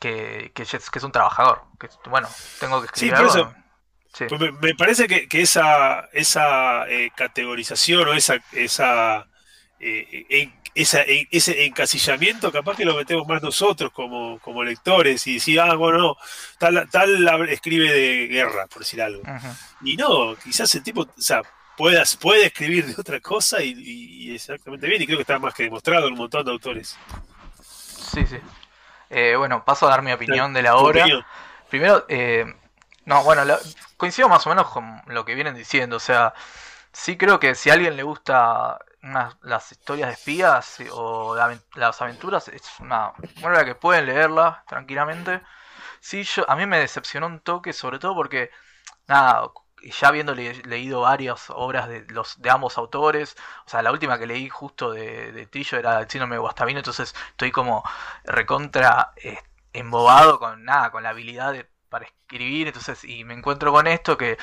que, que, es, que es un trabajador, que bueno, tengo que Sí, escribir por algo. eso. Sí. Pues me, me parece que, que esa, esa eh, categorización o esa, esa, eh, en- esa- en- ese encasillamiento capaz que lo metemos más nosotros como, como lectores y decir, ah, bueno, no, tal, tal escribe de guerra, por decir algo. Ujú. Y no, quizás el tipo, o sea, puedas, puede escribir de otra cosa y, y- y exactamente bien, y creo que está más que demostrado en un montón de autores. Sí, sí. Eh, bueno, paso a dar mi opinión de la obra. Primero, eh, no, bueno, la- coincido más o menos con lo que vienen diciendo. O sea, sí creo que si a alguien le gusta unas- las historias de espías eh, o de las aventuras, es una obra que pueden leerla tranquilamente. Sí, yo, a mí me decepcionó un toque, sobre todo porque, nada, ya habiendo le- leído varias obras de los de ambos autores, o sea, la última que leí justo de, Trillo era el síndrome de Guastavino, entonces estoy como recontra eh, embobado con nada, con la habilidad de- para escribir, entonces, y me encuentro con esto que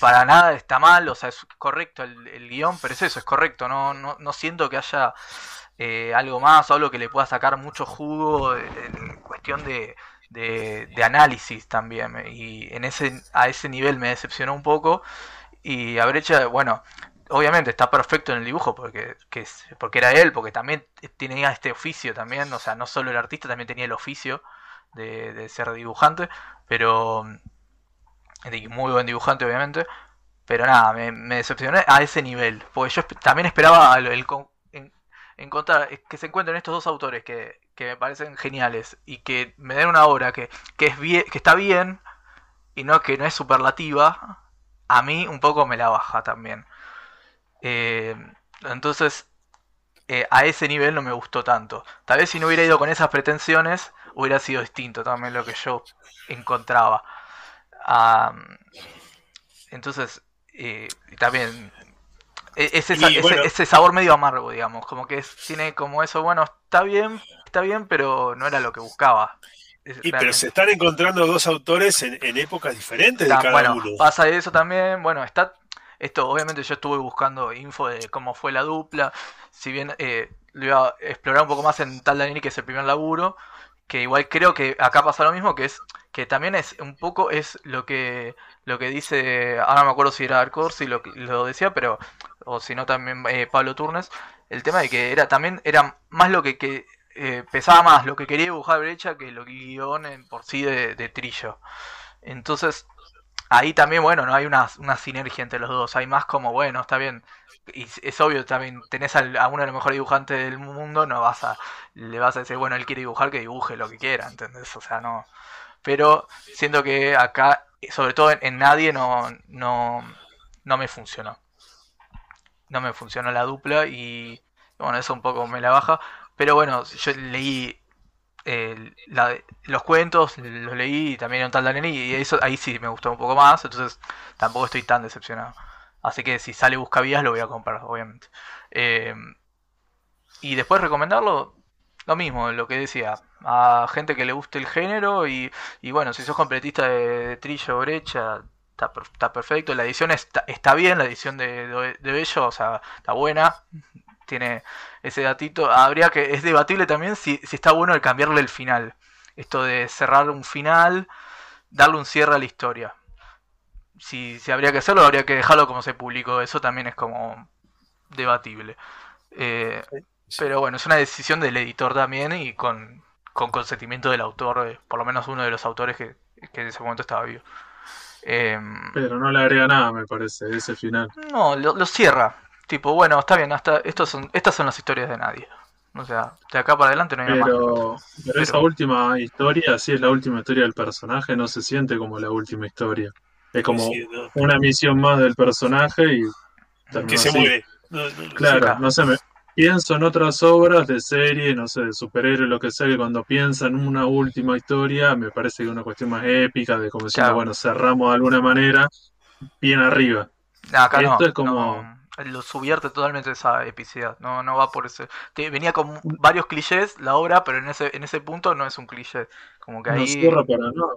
para nada está mal, o sea, es correcto el, el guion, pero es eso, es correcto, no, no, no siento que haya eh, algo más o algo que le pueda sacar mucho jugo en cuestión de, de, análisis también, y en ese, a ese nivel me decepcionó un poco, y a Brecha, bueno, obviamente está perfecto en el dibujo porque, que porque era él, porque también tenía este oficio también, o sea, no solo el artista, también tenía el oficio de, ser dibujante, pero muy buen dibujante obviamente, pero nada, me, me decepcioné a ese nivel, porque yo también esperaba el, el con- en- encontrar eh, que se encuentren estos dos autores que, que me parecen geniales y que me den una obra que, que es bien, que está bien y no que no es superlativa, a mí un poco me la baja también. Eh, entonces, eh, a ese nivel no me gustó tanto. Tal vez si no hubiera ido con esas pretensiones, hubiera sido distinto también lo que yo encontraba. Entonces, eh, también e- es esa- Y ese, ese sabor medio amargo, digamos, como que es- tiene como eso, bueno, está bien, está bien, pero no era lo que buscaba. Es Y, pero se están encontrando dos autores en, en épocas diferentes de cada bueno, uno. pasa eso también. Bueno, está. Esto, obviamente, yo estuve buscando info de cómo fue la dupla. Si bien eh, lo iba a explorar un poco más en Tal Daniel, que es el primer laburo. Que igual creo que acá pasa lo mismo, que es que también es un poco es lo que lo que dice, ahora no me acuerdo si era Arcorsi lo, que- lo decía, pero o si no también eh, Pablo Turnes, el tema de que era también era más lo que, que eh, pesaba más lo que quería dibujar Brecha que lo que guion en por sí de, Trillo. Entonces, ahí también, bueno, no hay una, una sinergia entre los dos. Hay más como, bueno, está bien. Y es obvio también, tenés al- a uno de los mejores dibujantes del mundo, no vas a, le vas a decir, bueno, él quiere dibujar, que dibuje lo que quiera, ¿entendés? O sea, no. Pero siento que acá, sobre todo en, en Nadie, no, no, no me funcionó. No me funcionó la dupla y, bueno, eso un poco me la baja. Pero bueno, yo leí eh, los cuentos, los leí también un tal Danelli y eso ahí sí me gustó un poco más, entonces tampoco estoy tan decepcionado. Así que si sale Buscavías lo voy a comprar, obviamente. Eh, y después recomendarlo, lo mismo, lo que decía, a gente que le guste el género y, y bueno, si sos completista de, de Trillo Brecha, está perfecto, la edición está, está bien, la edición de, de, de Bello, o sea, está buena, tiene ese datito. Habría que, es debatible también si, si está bueno el cambiarle el final. Esto de cerrar un final, darle un cierre a la historia. Si, si habría que hacerlo, habría que dejarlo como se publicó. Eso también es como debatible. Eh, pero bueno, es una decisión del editor también y con, con consentimiento del autor, eh, por lo menos uno de los autores que, que en ese momento estaba vivo. Em, Pero no le agrega nada, me parece, ese final. no, lo, lo cierra. Tipo, bueno, está bien, hasta estos son, estas son las historias de nadie. O sea, de acá para adelante no hay nada más. Pero, pero esa Pero- última historia, si es la última historia del personaje, no se siente como la última historia. Es como Sí, no, una misión más del personaje y que se así. muere. No, no, Claro, no sé, me pienso en otras obras de serie, no sé, de superhéroes, lo que sea, que cuando piensan en una última historia, me parece que es una cuestión más épica, de como Claro. bueno, cerramos de alguna manera, bien arriba. Acá no, Esto es como- no, lo subvierte totalmente esa epicidad. No, no va por ese. te- venía con varios clichés la obra, pero en ese, en ese punto no es un cliché. Como que No ahí. cierra para nada.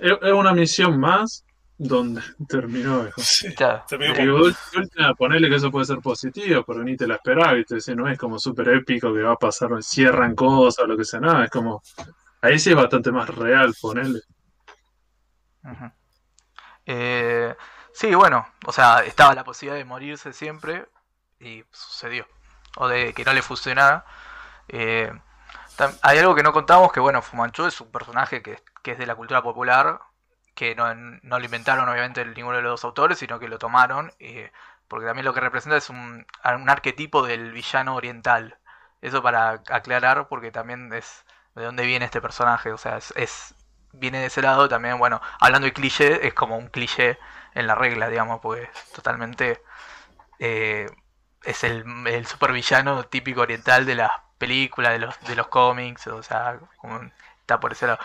Es, es una misión más donde terminó. Sí, ya, terminó Y de última, ponerle que eso puede ser positivo, pero ni te la esperaba, y te decía, no es como súper épico que va a pasar, cierran cosas o lo que sea, nada, es como, ahí sí es bastante más real, ponerle. Eh, sí, bueno, o sea, estaba la posibilidad de morirse siempre y sucedió. O de que no le funcionara. Eh, hay algo que no contamos, que bueno, Fumanchu es un personaje que, que es de la cultura popular, que no, no lo inventaron obviamente ninguno de los dos autores, sino que lo tomaron, eh, porque también lo que representa es un, un arquetipo del villano oriental. Eso para aclarar, porque también es de dónde viene este personaje, o sea, es, es- viene de ese lado también, bueno, hablando de cliché, es como un cliché en la regla, digamos, pues totalmente eh, es el, el supervillano típico oriental de las películas, de los, de los cómics, o sea, como está por ese lado.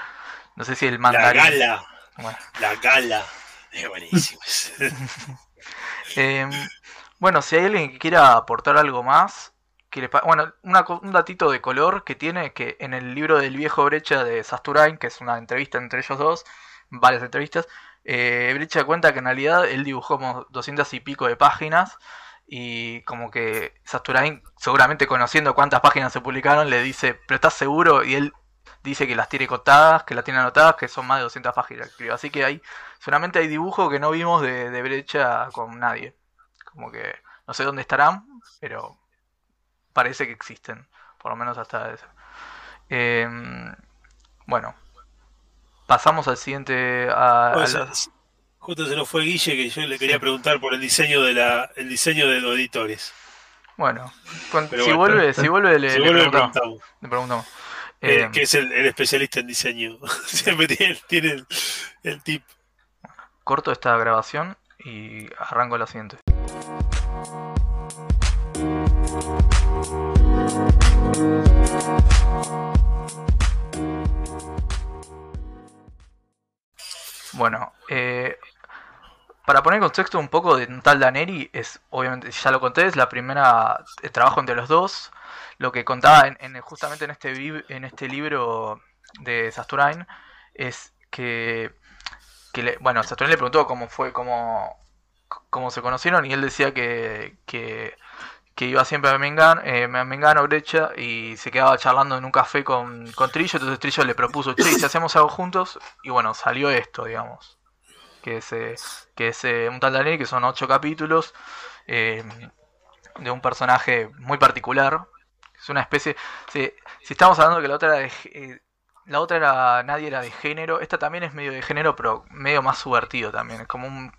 No sé si el La mandarín. gala, Bueno, la gala. Es buenísimo. Eh, bueno, si hay alguien que quiera aportar algo más, que le bueno, una un datito de color que tiene que en el libro del viejo Brecha de Sasturain, que es una entrevista entre ellos dos, varias entrevistas, eh, Brecha cuenta que en realidad él dibujó como 200 y pico de páginas y como que Sasturain, seguramente conociendo cuántas páginas se publicaron, le dice, pero ¿estás seguro? Y él dice que las tiene contadas, que las tiene anotadas, que son más de 200 páginas. creo. Así que hay, seguramente hay dibujos que no vimos de, Brecha con nadie. Como que no sé dónde estarán, pero parece que existen, por lo menos hasta eso. Eh, bueno, pasamos al siguiente. A, a Pues, la- Justo se nos fue Guille que yo le quería preguntar por el diseño de la, el diseño de los editores. bueno, con- si bueno. vuelve, si vuelve le, Si le vuelve, le preguntamos. preguntamos. le preguntamos. Eh, Eh, que es el, el especialista en diseño. Siempre tiene, tiene el, el tip. corto esta grabación y arranco la siguiente. Bueno, eh, para poner contexto un poco de tal Daneri, es obviamente, ya lo conté, es la primera eh, trabajo entre los dos. Lo que contaba en, en- justamente en este, en este libro de Sasturain es que, bueno, Sasturain le preguntó cómo fue, cómo, cómo se conocieron y él decía que, que, que iba siempre a Mengano, eh, Mengano, Brecha, y se quedaba charlando en un café con, con Trillo, entonces Trillo le propuso, che, ¿y si hacemos algo juntos, y bueno, salió esto, digamos, que es, eh, que es eh, un tal Daniel, que son ocho capítulos, eh, de un personaje muy particular, es una especie, si, estamos hablando que la otra era de, la otra era Nadie era de género. Esta también es medio de género, pero medio más subvertido también. Es como un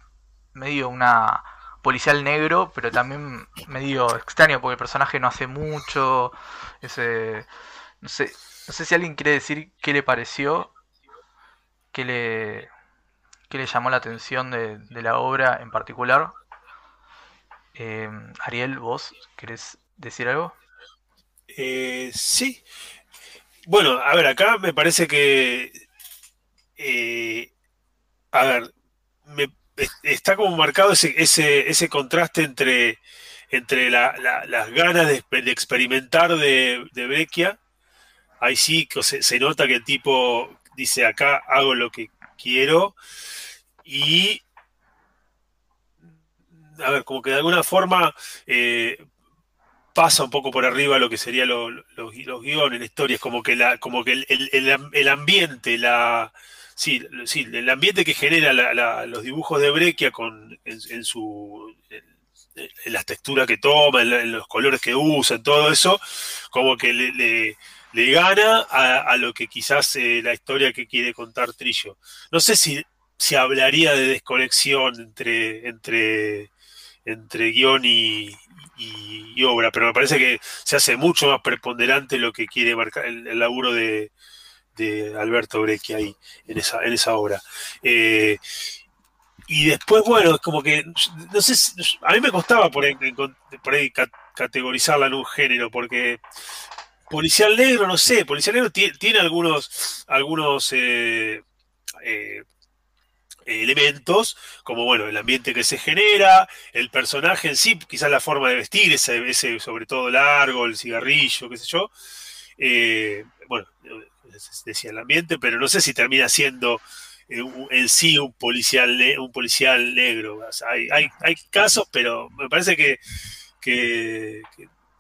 medio una policial negro, pero también medio extraño porque el personaje no hace mucho. Ese, no sé, no sé si alguien quiere decir qué le pareció, qué le, qué le llamó la atención de, la obra en particular. Eh, Ariel, vos querés decir algo? Eh, sí. Bueno, a ver, acá me parece que. eh, a ver, me- está como marcado ese, ese, ese contraste entre, entre la- la- las ganas de, experimentar de, de Vecchia. Ahí sí se, se nota que el tipo dice: Acá hago lo que quiero. Y. A ver, como que de alguna forma. eh, pasa un poco por arriba lo que sería lo- lo- los, guiones, la historia, como que la, como que el, el ambiente, la sí, sí, el ambiente que genera la- la- los dibujos de Breccia con en, su en, las texturas que toma, en, los colores que usa, en todo eso, como que le, gana a, lo que quizás eh, la historia que quiere contar Trillo. No sé si, si hablaría de desconexión entre, entre, guion y obra, pero me parece que se hace mucho más preponderante lo que quiere marcar el, el laburo de, de Alberto Breccia ahí, en esa, en esa obra. Eh, y después, bueno, es como que, no sé, a mí me costaba por ahí, categorizarla en un género, porque Policial Negro, no sé, Policial Negro tiene, tiene algunos, algunos eh, eh, elementos, como bueno, el ambiente que se genera, el personaje en sí, quizás la forma de vestir, ese, sobre todo largo, el cigarrillo, qué sé yo. Bueno, decía el ambiente, pero no sé si termina siendo eh, en sí un policial, un negro. Hay, hay, casos, pero me parece que,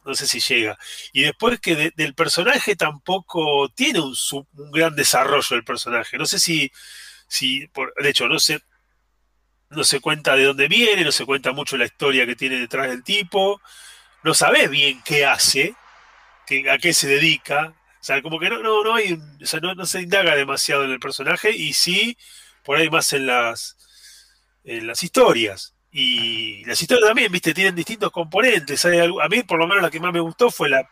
no sé si llega. Y después que de- del personaje tampoco tiene un, gran desarrollo el personaje. No sé si, si por, de hecho, no sé, no se cuenta de dónde viene, no se cuenta mucho la historia que tiene detrás del tipo, no sabes bien qué hace, a qué se dedica. O sea, como que no, no, no hay, o sea, no, no se indaga demasiado en el personaje y sí, por ahí más en las, en las historias. Y las historias también, viste, tienen distintos componentes. Hay algo- a mí, por lo menos, la que más me gustó fue la,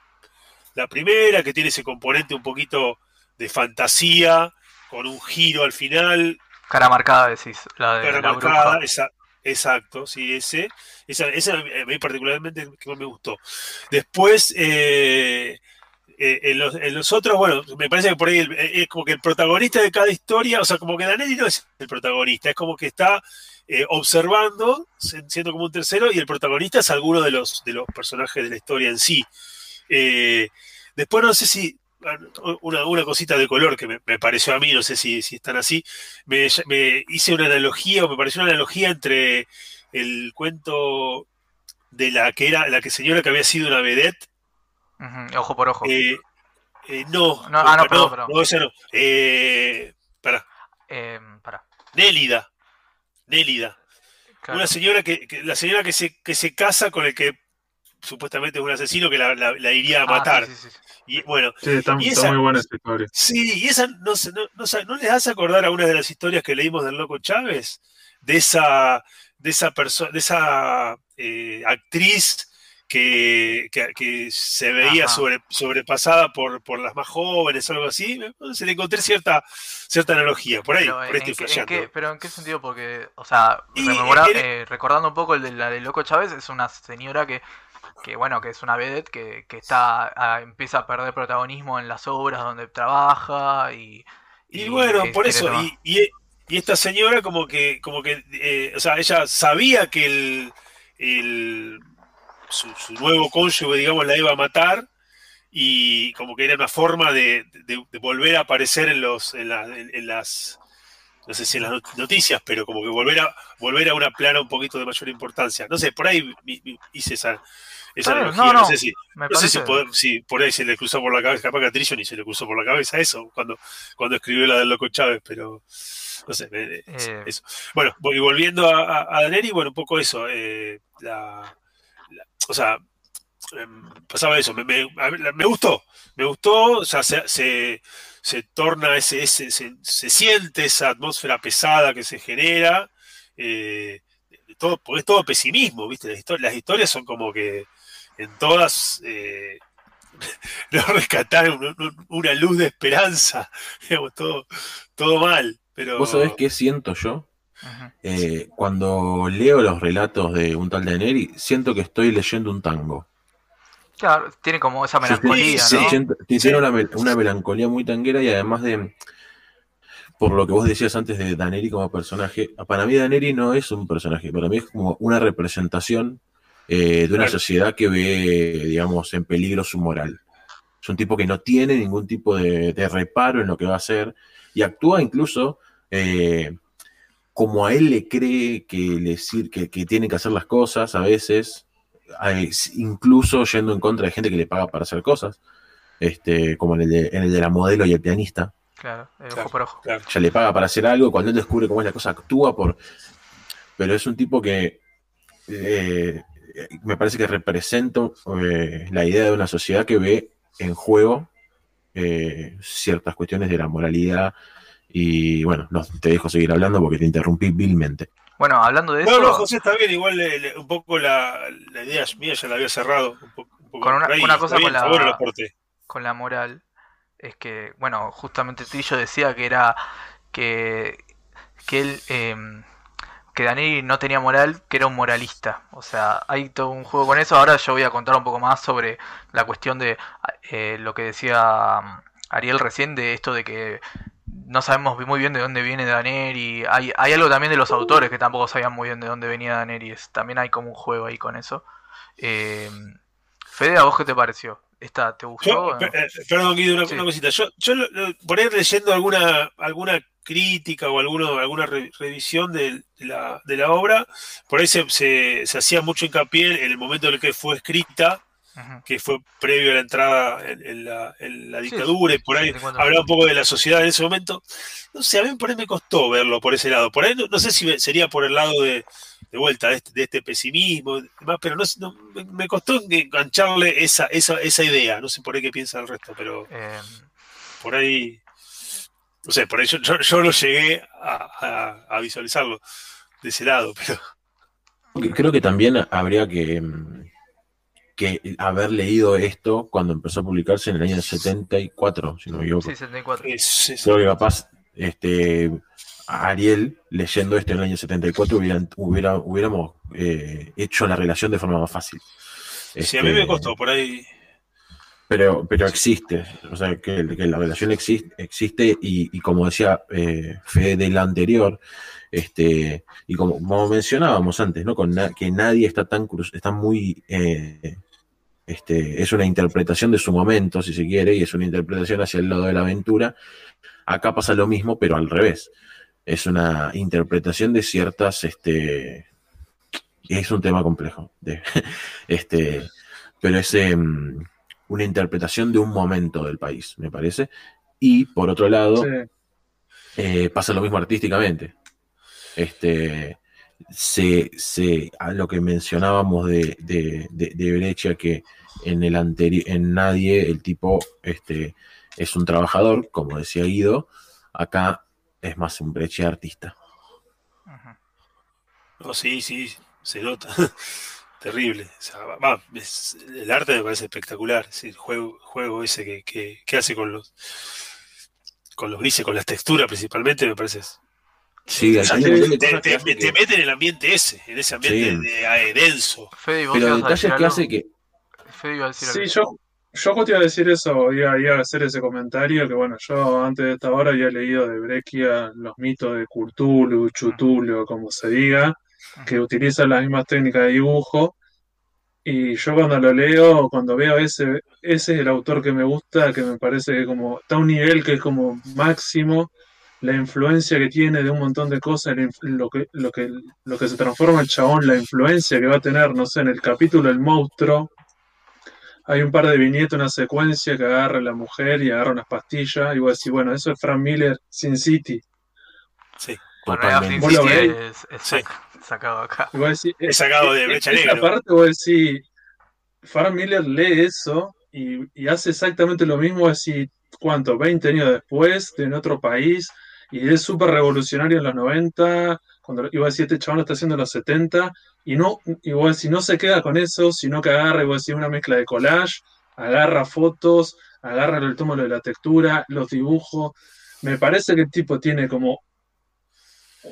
la primera, que tiene ese componente un poquito de fantasía, con un giro al final, Cara marcada, decís. La de cara la marcada, bruja. esa- exacto, sí, ese. Esa, esa a mí particularmente que más me gustó. Después, eh, eh, en, los, otros, bueno, me parece que por ahí el- es como que el protagonista de cada historia, o sea, como que Danelli no es el protagonista, es como que está eh, observando, se- siendo como un tercero, y el protagonista es alguno de los, de los personajes de la historia en sí. Eh, después no sé si, una, una cosita de color que me, me pareció a mí, no sé si, si están así, me, me hice una analogía, o me pareció una analogía entre el cuento de la que era, la que señora que había sido una vedette, Ojo por ojo. eh, eh, no, No, ah, no, perdón, perdón. no, esa no. Eh, para, Eh, pará. Nélida. Nélida. Claro. Una señora que, que- la señora que se, que se casa con el que supuestamente es un asesino que la, la- la iría a Ah, matar. sí, sí, sí. Y bueno, Sí, está, Y está esa- muy buena esa historia. sí, y esa no, se- no, no, ¿no les hace acordar a una de las historias que leímos del Loco Chávez? De esa, de esa persona, de esa eh, actriz que, que- que se veía sobre, sobrepasada por, por las más jóvenes algo así. Se le encontré cierta, cierta analogía. Por ahí, Pero, por ¿en, estoy qué, en flasheando. qué- pero en qué sentido? Porque, o sea, Y, eh, recordando un poco el de la de Loco Chávez, es una señora que, que bueno, que es una vedette que, que está empieza a perder protagonismo en las obras donde trabaja y... Y bueno, por eso, y, y- y esta señora como que, como que, eh, o sea, ella sabía que el, el- su, su nuevo cónyuge, digamos, la iba a matar y como que era una forma de, de- de volver a aparecer en los, en, la- en- en las, no sé si en las not- noticias, pero como que volver a, volver a una plana un poquito de mayor importancia. No sé, por ahí hice esa, esa analogía, no, no, no, sé si, no sé si, por ahí se le cruzó por la cabeza, capaz que a Trillo ni se le cruzó por la cabeza eso, cuando, cuando escribió la del Loco Chávez, pero no sé, me- Eh. eso. Bueno, y volviendo a, a, a Daneri, bueno, un poco eso, eh, la- o sea, em, pasaba eso, me, gustó, me gustó, o sea, se, se, torna ese, ese se, se, siente esa atmósfera pesada que se genera. Eh, todo, porque es todo pesimismo, ¿viste? Las, historias, son como que en todas eh, no rescatar una luz de esperanza, digamos, todo, todo mal. Pero... ¿Vos sabés qué siento yo? Eh, cuando leo los relatos de un tal de Neri, siento que estoy leyendo un tango. Claro, tiene como esa melancolía, sí, ¿no? Tiene una, una, melancolía muy tanguera y además de, por lo que vos decías antes de Daneri como personaje, para mí Daneri no es un personaje, para mí es como una representación eh, de una sociedad que ve, digamos, en peligro su moral. Es un tipo que no tiene ningún tipo de, de reparo en lo que va a hacer y actúa incluso eh, como a él le cree que, le, que, que tiene que hacer las cosas a veces, incluso yendo en contra de gente que le paga para hacer cosas, este, como en el, de, en el de la modelo y el pianista. Claro, ojo por ojo. Ya le paga para hacer algo, cuando él descubre cómo es la cosa, actúa por... Pero es un tipo que eh, me parece que representa eh, la idea de una sociedad que ve en juego eh, ciertas cuestiones de la moralidad. Y bueno, no, te dejo seguir hablando porque te interrumpí vilmente. Bueno, hablando de no, eso. No, José, está bien, igual le, le, un poco la, la, idea mía ya la había cerrado. Un poco, un poco con una, ahí, una cosa bien, con la, bueno, con la moral es que, bueno, justamente Trillo decía que era que, que él. Eh, que Dani no tenía moral, que era un moralista. O sea, hay todo un juego con eso. Ahora yo voy a contar un poco más sobre la cuestión de eh, lo que decía Ariel recién, de esto de que no sabemos muy bien de dónde viene Daneri. Hay, hay algo también de los autores que tampoco sabían muy bien de dónde venía Daneri. También hay como un juego ahí con eso. Eh, Fede, ¿a vos qué te pareció? ¿Esta te gustó? Yo, no? eh, perdón, Guido, una, sí. una, cosita. Yo, yo por ahí leyendo alguna, alguna crítica o alguno, alguna re, revisión de, de, la, de, la, obra, por ahí se, se, se, hacía mucho hincapié en el momento en el que fue escrita, que fue previo a la entrada en, en, la, en la, dictadura, sí, y por ahí hablaba un poco de la sociedad en ese momento. No sé, a mí por ahí me costó verlo por ese lado. Por ahí no, no sé si sería por el lado de, de vuelta de este, de este pesimismo, demás, pero no, no, me costó engancharle esa, esa, esa idea. No sé por ahí qué piensa el resto, pero eh... por ahí no sé, por eso yo, yo no llegué a, a, a, visualizarlo de ese lado, pero. Creo que también habría que, que haber leído esto cuando empezó a publicarse en el año 74, si no me equivoco. Sí, 74. Es, es, Creo que capaz este, Ariel, leyendo esto en el año 74, hubieran, hubiera, hubiéramos eh, hecho la relación de forma más fácil. Sí, este, a mí me costó por ahí pero, pero existe, o sea, que, que la relación existe, existe y, y como decía eh, Fede del anterior, este, y como, como, mencionábamos antes, ¿no? Con na que nadie está tan cruz, está muy, eh, este, es una interpretación de su momento, si se quiere, y es una interpretación hacia el lado de la aventura. Acá pasa lo mismo, pero al revés. Es una interpretación de ciertas, este, es un tema complejo, de, este, pero es, eh, una interpretación de un momento del país, me parece. Y por otro lado, sí. eh, pasa lo mismo artísticamente. Este, se, se, a lo que mencionábamos de, de, de, de Breccia, que en el anterior, en Nadie, el tipo este, es un trabajador, como decía Guido, acá es más un Breccia artista. Oh, sí, sí, se nota. terrible. O sea, va, es, el arte me parece espectacular. Es el juego, juego ese que, que, que, hace con los con los grises, con las texturas principalmente, me parece. Sí, o sea, te, te, te, te, mete en el ambiente ese, en ese ambiente sí. de, de, denso. Fede, Pero detalles que hace que. Fede iba a decir sí, yo, yo te iba a decir eso, iba, iba, a hacer ese comentario, que bueno, yo antes de esta hora había leído de Breccia los mitos de Curtulu, Chutulo, como se diga, que utilizan las mismas técnicas de dibujo. Y yo cuando lo leo, cuando veo ese, ese es el autor que me gusta, que me parece que como está a un nivel que es como máximo, la influencia que tiene de un montón de cosas, lo que, lo que, lo que se transforma el chabón, la influencia que va a tener, no sé, en el capítulo El monstruo, hay un par de viñetas, una secuencia que agarra a la mujer y agarra unas pastillas, y vos decís, bueno, eso es Frank Miller Sin City. Sí. Vos lo veis. Es, es sí. sacado acá. Decís, es, sacado de brecha negra. Aparte vos decís, Frank Miller lee eso y, y, hace exactamente lo mismo, así ¿cuánto? 20 años después, en otro país, y es súper revolucionario en los 90, cuando iba a decir, este chabón lo está haciendo en los 70, y no, igual si no se queda con eso, sino que agarra, igual si una mezcla de collage, agarra fotos, agarra el tomo de la textura, los dibujos, me parece que el tipo tiene como,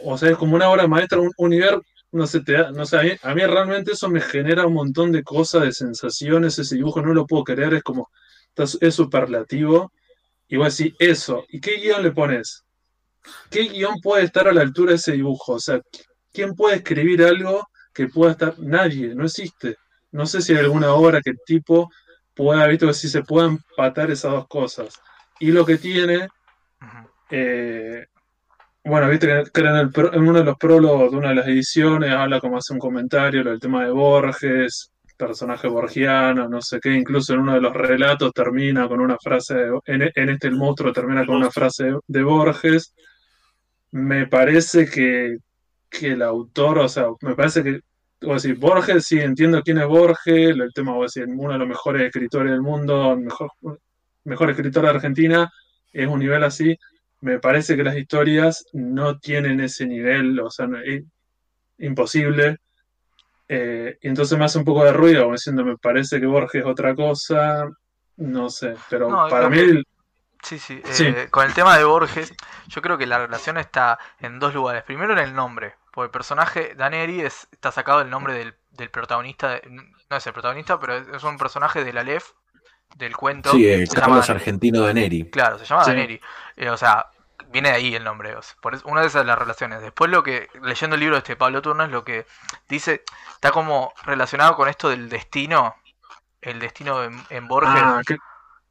o sea, es como una obra maestra, un universo, no sé, te no sé, a mí, realmente eso me genera un montón de cosas, de sensaciones, ese dibujo no lo puedo creer, es como, es superlativo, y vos decís, eso, ¿y qué guion le pones? ¿Qué guion puede estar a la altura de ese dibujo? O sea, ¿quién puede escribir algo que pueda estar? Nadie, no existe. No sé si hay alguna obra que el tipo pueda, visto si se puedan empatar esas dos cosas. Y lo que tiene, eh, bueno, viste que en, en, uno de los prólogos de una de las ediciones habla como hace un comentario del tema de Borges, personaje borgiano, no sé qué, incluso en uno de los relatos termina con una frase, en, este el monstruo termina con una frase de Borges. Me parece que, el autor, o sea, me parece que, o decir, Borges, sí, entiendo quién es Borges, el tema, o decir, uno de los mejores escritores del mundo, mejor, mejor escritor de Argentina, es un nivel así, me parece que las historias no tienen ese nivel, o sea, es imposible. Eh, y entonces me hace un poco de ruido, como diciendo, me parece que Borges es otra cosa, no sé, pero para mí... Sí, sí, eh, con el tema de Borges, yo creo que la relación está en dos lugares. Primero en el nombre, porque el personaje Daneri es, está sacado del nombre del, del protagonista, no es el protagonista, pero es, un personaje de la Aleph del cuento. Sí, el Carlos Argentino Daneri. Claro, se llama Daneri. Eh, o sea, viene de ahí el nombre. por una de esas las relaciones. Después lo que, leyendo el libro de este Pablo Turno, es lo que dice, está como relacionado con esto del destino, el destino en, Borges. Ah,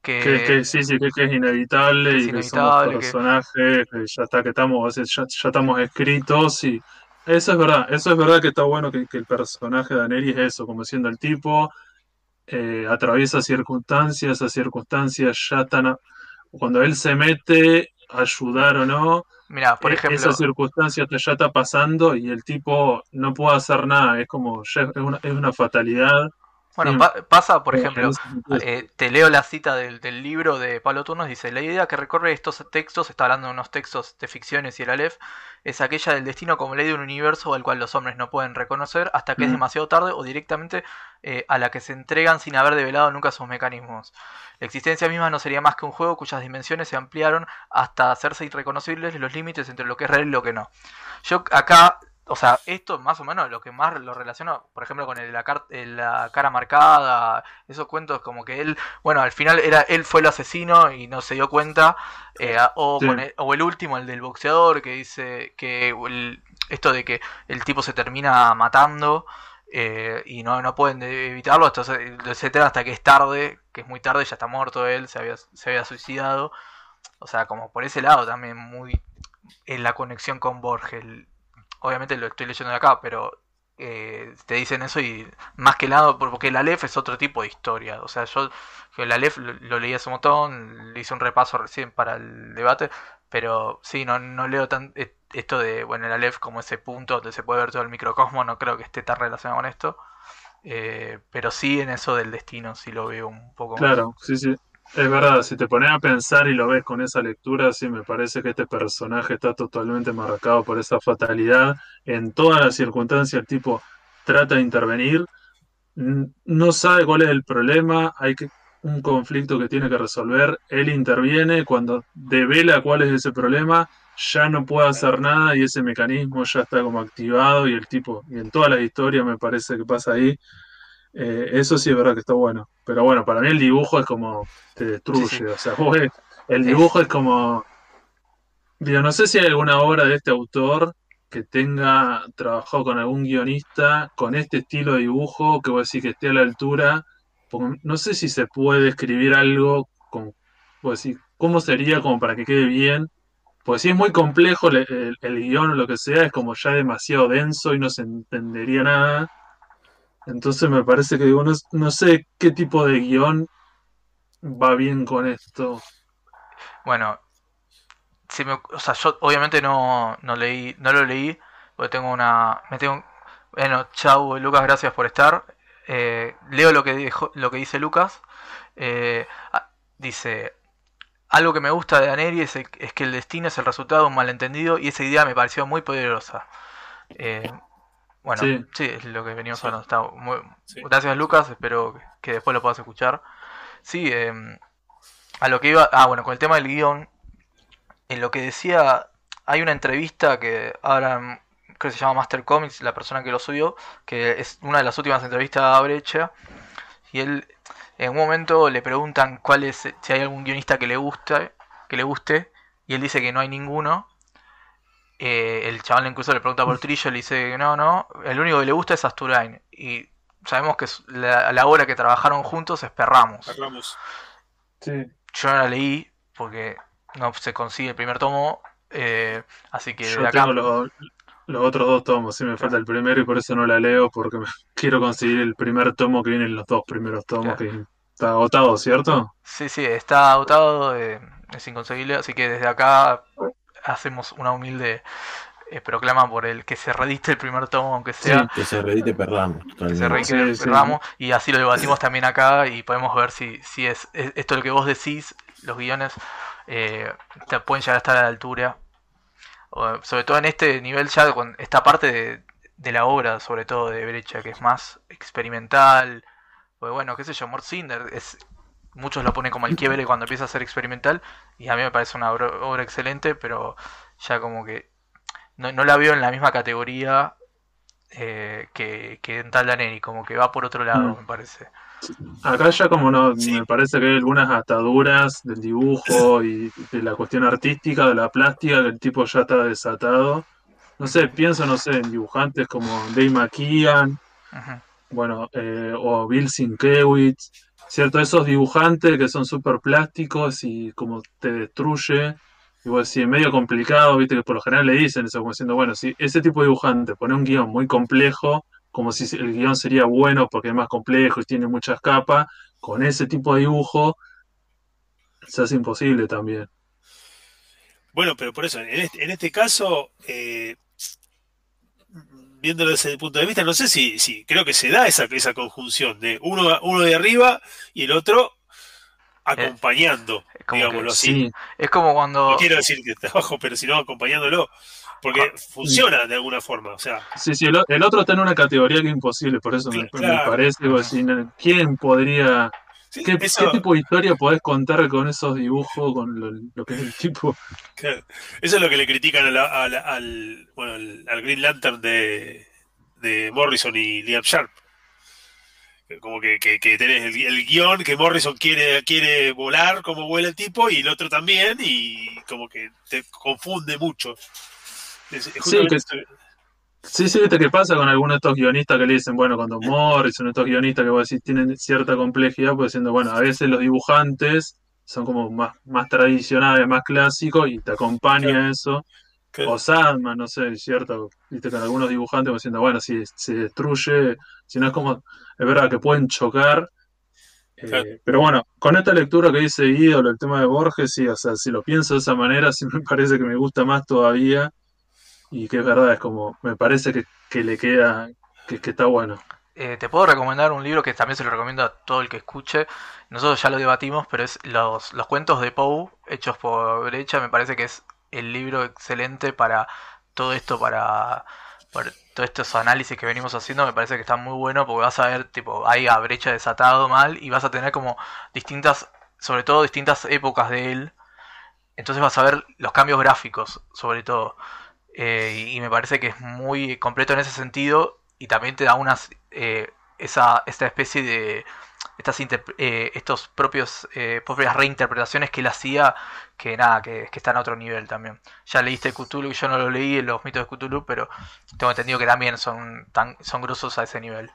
que, sí, sí, que, es inevitable y que somos personajes, que... ya está, que estamos, ya, estamos escritos y eso es verdad, eso es verdad que está bueno que, el personaje de Aneri es eso, como siendo el tipo, eh, atraviesa circunstancias, esas circunstancias ya están, cuando él se mete ayudar o no. Mira, por e-, ejemplo. Esa circunstancia ya está pasando y el tipo no puede hacer nada. Es como, es una, es una fatalidad. Bueno, pasa, por ejemplo, eh, te leo la cita del, libro de Pablo Turnos, dice, la idea que recorre estos textos, está hablando de unos textos de ficciones y el Aleph, es aquella del destino como ley de un universo al cual los hombres no pueden reconocer hasta que es demasiado tarde o directamente eh, a la que se entregan sin haber develado nunca sus mecanismos. La existencia misma no sería más que un juego cuyas dimensiones se ampliaron hasta hacerse irreconocibles los límites entre lo que es real y lo que no. Yo acá o sea, esto más o menos lo que más lo relaciono, por ejemplo, con el, la, cara marcada, esos cuentos como que él, bueno, al final era él fue el asesino y no se dio cuenta, eh, o, el, o el último, el del boxeador, que dice que esto de que el tipo se termina matando eh, y no, no pueden evitarlo, entonces, etcétera, hasta que es tarde, que es muy tarde, ya está muerto él, se había, se había suicidado. O sea, como por ese lado también muy en la conexión con Borges obviamente lo estoy leyendo de acá, pero eh, te dicen eso y más que nada, porque la Aleph es otro tipo de historia. O sea, yo la Aleph lo, leí hace un montón, le hice un repaso recién para el debate, pero sí, no, no leo tan eh, esto de, bueno, el Aleph como ese punto donde se puede ver todo el microcosmo, no creo que esté tan relacionado con esto. Eh, pero sí en eso del destino, sí lo veo un poco Claro, sí, sí. Es verdad, si te pones a pensar y lo ves con esa lectura, sí me parece que este personaje está totalmente marcado por esa fatalidad. En todas las circunstancias el tipo trata de intervenir, no sabe cuál es el problema, hay que, un conflicto que tiene que resolver, él interviene, cuando devela cuál es ese problema, ya no puede hacer nada y ese mecanismo ya está como activado y el tipo, y en toda la historia me parece que pasa ahí, eh, eso sí es verdad que está bueno. Pero bueno, para mí el dibujo es como te destruye. O sea, el dibujo es como. Digo, no sé si hay alguna obra de este autor que tenga trabajado con algún guionista con este estilo de dibujo, que voy a decir que esté a la altura. no sé si se puede escribir algo con. Voy decir, ¿cómo sería como para que quede bien? Pues si es muy complejo el, el guion o lo que sea, es como ya demasiado denso y no se entendería nada. Entonces me parece que digo, no, sé qué tipo de guion va bien con esto. Bueno, si me, o sea, yo obviamente no, no leí, no lo leí, porque tengo una, me tengo, bueno, chau Lucas, gracias por estar. Eh, leo lo que lo que dice Lucas. Eh, dice, algo que me gusta de Daneri es, es, que el destino es el resultado de un malentendido y esa idea me pareció muy poderosa. Eh, bueno, sí. es lo que venimos hablando. Está muy... Gracias Lucas, espero que después lo puedas escuchar. Sí, em, a lo que iba... Ah, bueno, con el tema del guion, en lo que decía, hay una entrevista que ahora que se llama Master Comics, la persona que lo subió, que es una de las últimas entrevistas a Brecha, y él en un momento le preguntan cuál es, si hay algún guionista que le guste, que le guste, y él dice que no hay ninguno. Eh, el chaval incluso le pregunta por Trillo, le dice que no, no, el único que le gusta es Asturain. Y sabemos que la, la obra que trabajaron juntos es Perramos. Perramos. Sí. Yo no la leí porque no se consigue el primer tomo, eh, así que de acá... Los otros dos tomos, sí me falta el primero y por eso no la leo, porque quiero conseguir el primer tomo que viene en los dos primeros tomos, que está agotado, ¿cierto? Sí, sí, está agotado, eh, es inconseguible, así que desde acá hacemos una humilde eh, proclama por el que se redite el primer tomo, aunque sea. que se redite Perramos. Que se redite Perramos, y así lo debatimos también acá y podemos ver si, si es, esto lo que vos decís, los guiones eh, te pueden llegar a estar a la altura sobre todo en este nivel ya con esta parte de, la obra, sobre todo de Brecha, que es más experimental. Pues bueno, qué sé yo, Mort es muchos lo ponen como el quiebre cuando empieza a ser experimental y a mí me parece una obra, excelente, pero ya como que no, la veo en la misma categoría eh, que, que en tal Daneri, como que va por otro lado, mm. me parece. Acá ya como no, me parece que hay algunas ataduras del dibujo y de la cuestión artística, de la plástica, que el tipo ya está desatado. No sé, pienso, no sé, en dibujantes como Dave McKean, bueno, eh, o Bill Sienkiewicz, ¿cierto? Esos dibujantes que son súper plásticos y como te destruye. Y vos decís, medio complicado, viste, que por lo general le dicen eso, como diciendo, bueno, si ese tipo de dibujante pone un guion muy complejo, como si el guion sería bueno porque es más complejo y tiene muchas capas, con ese tipo de dibujo se hace imposible también. Bueno, pero por eso, en este, este caso, eh, viéndolo desde el punto de vista, no sé si, si creo que se da esa, esa conjunción de uno, uno de arriba y el otro acompañando, digámoslo así. Es como cuando. No quiero decir que está abajo, pero si no acompañándolo. Porque ah, funciona de alguna forma. O sea. Sí, sí, el, otro está en una categoría que es imposible, por eso me, parece. ¿Quién podría.? ¿Qué, tipo de historia podés contar con esos dibujos, con lo, que es el tipo? Eso es lo que le critican al, bueno, al, Green Lantern de, de Morrison y Liam Sharp. Como que, que, tenés el, guion que Morrison quiere, quiere volar como vuela el tipo y el otro también y como que te confunde mucho. Sí, que, sí, sí, ¿qué pasa con algunos de estos guionistas que le dicen, bueno, cuando Morrison, estos guionistas que vos decís tienen cierta complejidad, pues diciendo, bueno, a veces los dibujantes son como más, más tradicionales, más clásicos y te acompaña eso. O Sandman, no sé, cierto, viste con algunos dibujantes pues diciendo, bueno, si se destruye, si no es como, es verdad que pueden chocar, eh, pero bueno, con esta lectura que dice Guido, el tema de Borges, sí, o sea, si lo pienso de esa manera, sí me parece que me gusta más todavía y que es verdad, es como, me parece que, le queda, que, está bueno. Eh, te puedo recomendar un libro que también se lo recomiendo a todo el que escuche. Nosotros ya lo debatimos, pero es los, los cuentos de Poe, hechos por Brecha. Me parece que es el libro excelente para todo esto, para, para todos estos análisis que venimos haciendo. Me parece que está muy bueno porque vas a ver, tipo, hay a Brecha desatado mal y vas a tener como distintas, sobre todo distintas épocas de él. Entonces vas a ver los cambios gráficos, sobre todo. Eh, y me parece que es muy completo en ese sentido y también te da unas eh, esa, esta especie de estas eh, estos propios propias reinterpretaciones que él hacía que nada que, que están a otro nivel también. Ya leíste Cthulhu yo no lo leí los mitos de Cthulhu pero tengo entendido que también son tan son grosos a ese nivel.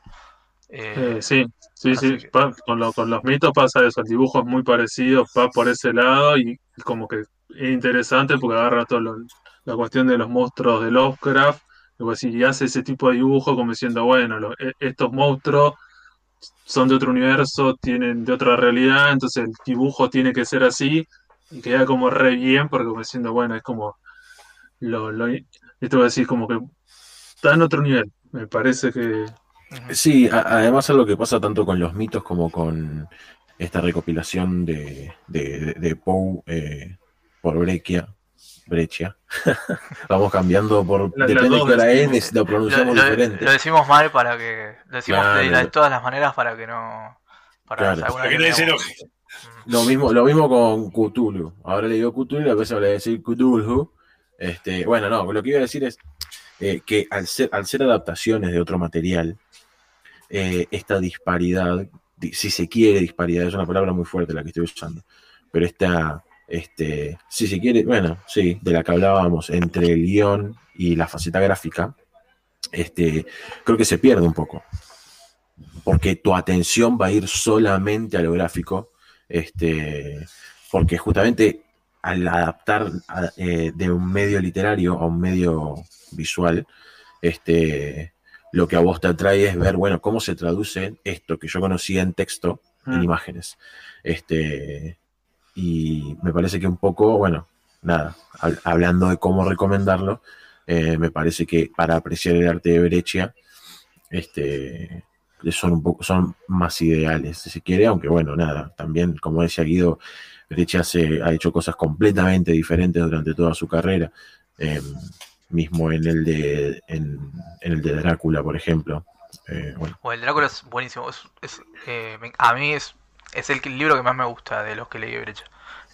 Sí sí sí con, con los mitos pasa eso el dibujo es muy parecido va por ese lado y como que es interesante porque agarra todos los la cuestión de los monstruos de Lovecraft, y hace ese tipo de dibujo como diciendo, bueno, e, estos monstruos son de otro universo, tienen de otra realidad, entonces el dibujo tiene que ser así, y queda como re bien, porque como diciendo, bueno, es como, lo, lo, esto voy a decir como que está en otro nivel, me parece que... Sí, además es lo que pasa tanto con los mitos como con esta recopilación de, de, de Poe eh, por Breccia. Breccia. Vamos cambiando por. La- depende de dos es, decimos. lo Lo, pronunciamos lo- diferente. lo decimos mal para que. Lo decimos Claro. de, de todas las maneras para que no. Para Claro. Para que se enoje. Mm. Lo mismo, lo mismo con Cthulhu. Ahora le digo Cthulhu y a veces le voy a decir Cthulhu. Este, bueno, no, lo que iba a decir es eh, que al ser, al ser adaptaciones de otro material, eh, esta disparidad, di- si se quiere disparidad, es una palabra muy fuerte la que estoy usando, pero esta, este, si se quiere, bueno, sí, de la que hablábamos entre el guion y la faceta gráfica, este, creo que se pierde un poco. Porque tu atención va a ir solamente a lo gráfico este, porque justamente al adaptar a- eh, de un medio literario a un medio visual, este, lo que a vos te atrae es ver, bueno, cómo se traduce esto que yo conocía en texto en Mm. imágenes. Este, y me parece que un poco, bueno, nada, hab- hablando de cómo recomendarlo, eh, me parece que para apreciar el arte de Breccia, este, son un poco, son más ideales, si se quiere, aunque bueno, nada, también, como decía Guido, Breccia se, ha hecho cosas completamente diferentes durante toda su carrera, eh, mismo en el de, en, el de Drácula, por ejemplo. Eh, bueno, el Drácula es buenísimo. Es, eh, a mí es, es el libro que más me gusta de los que leí de Brecha.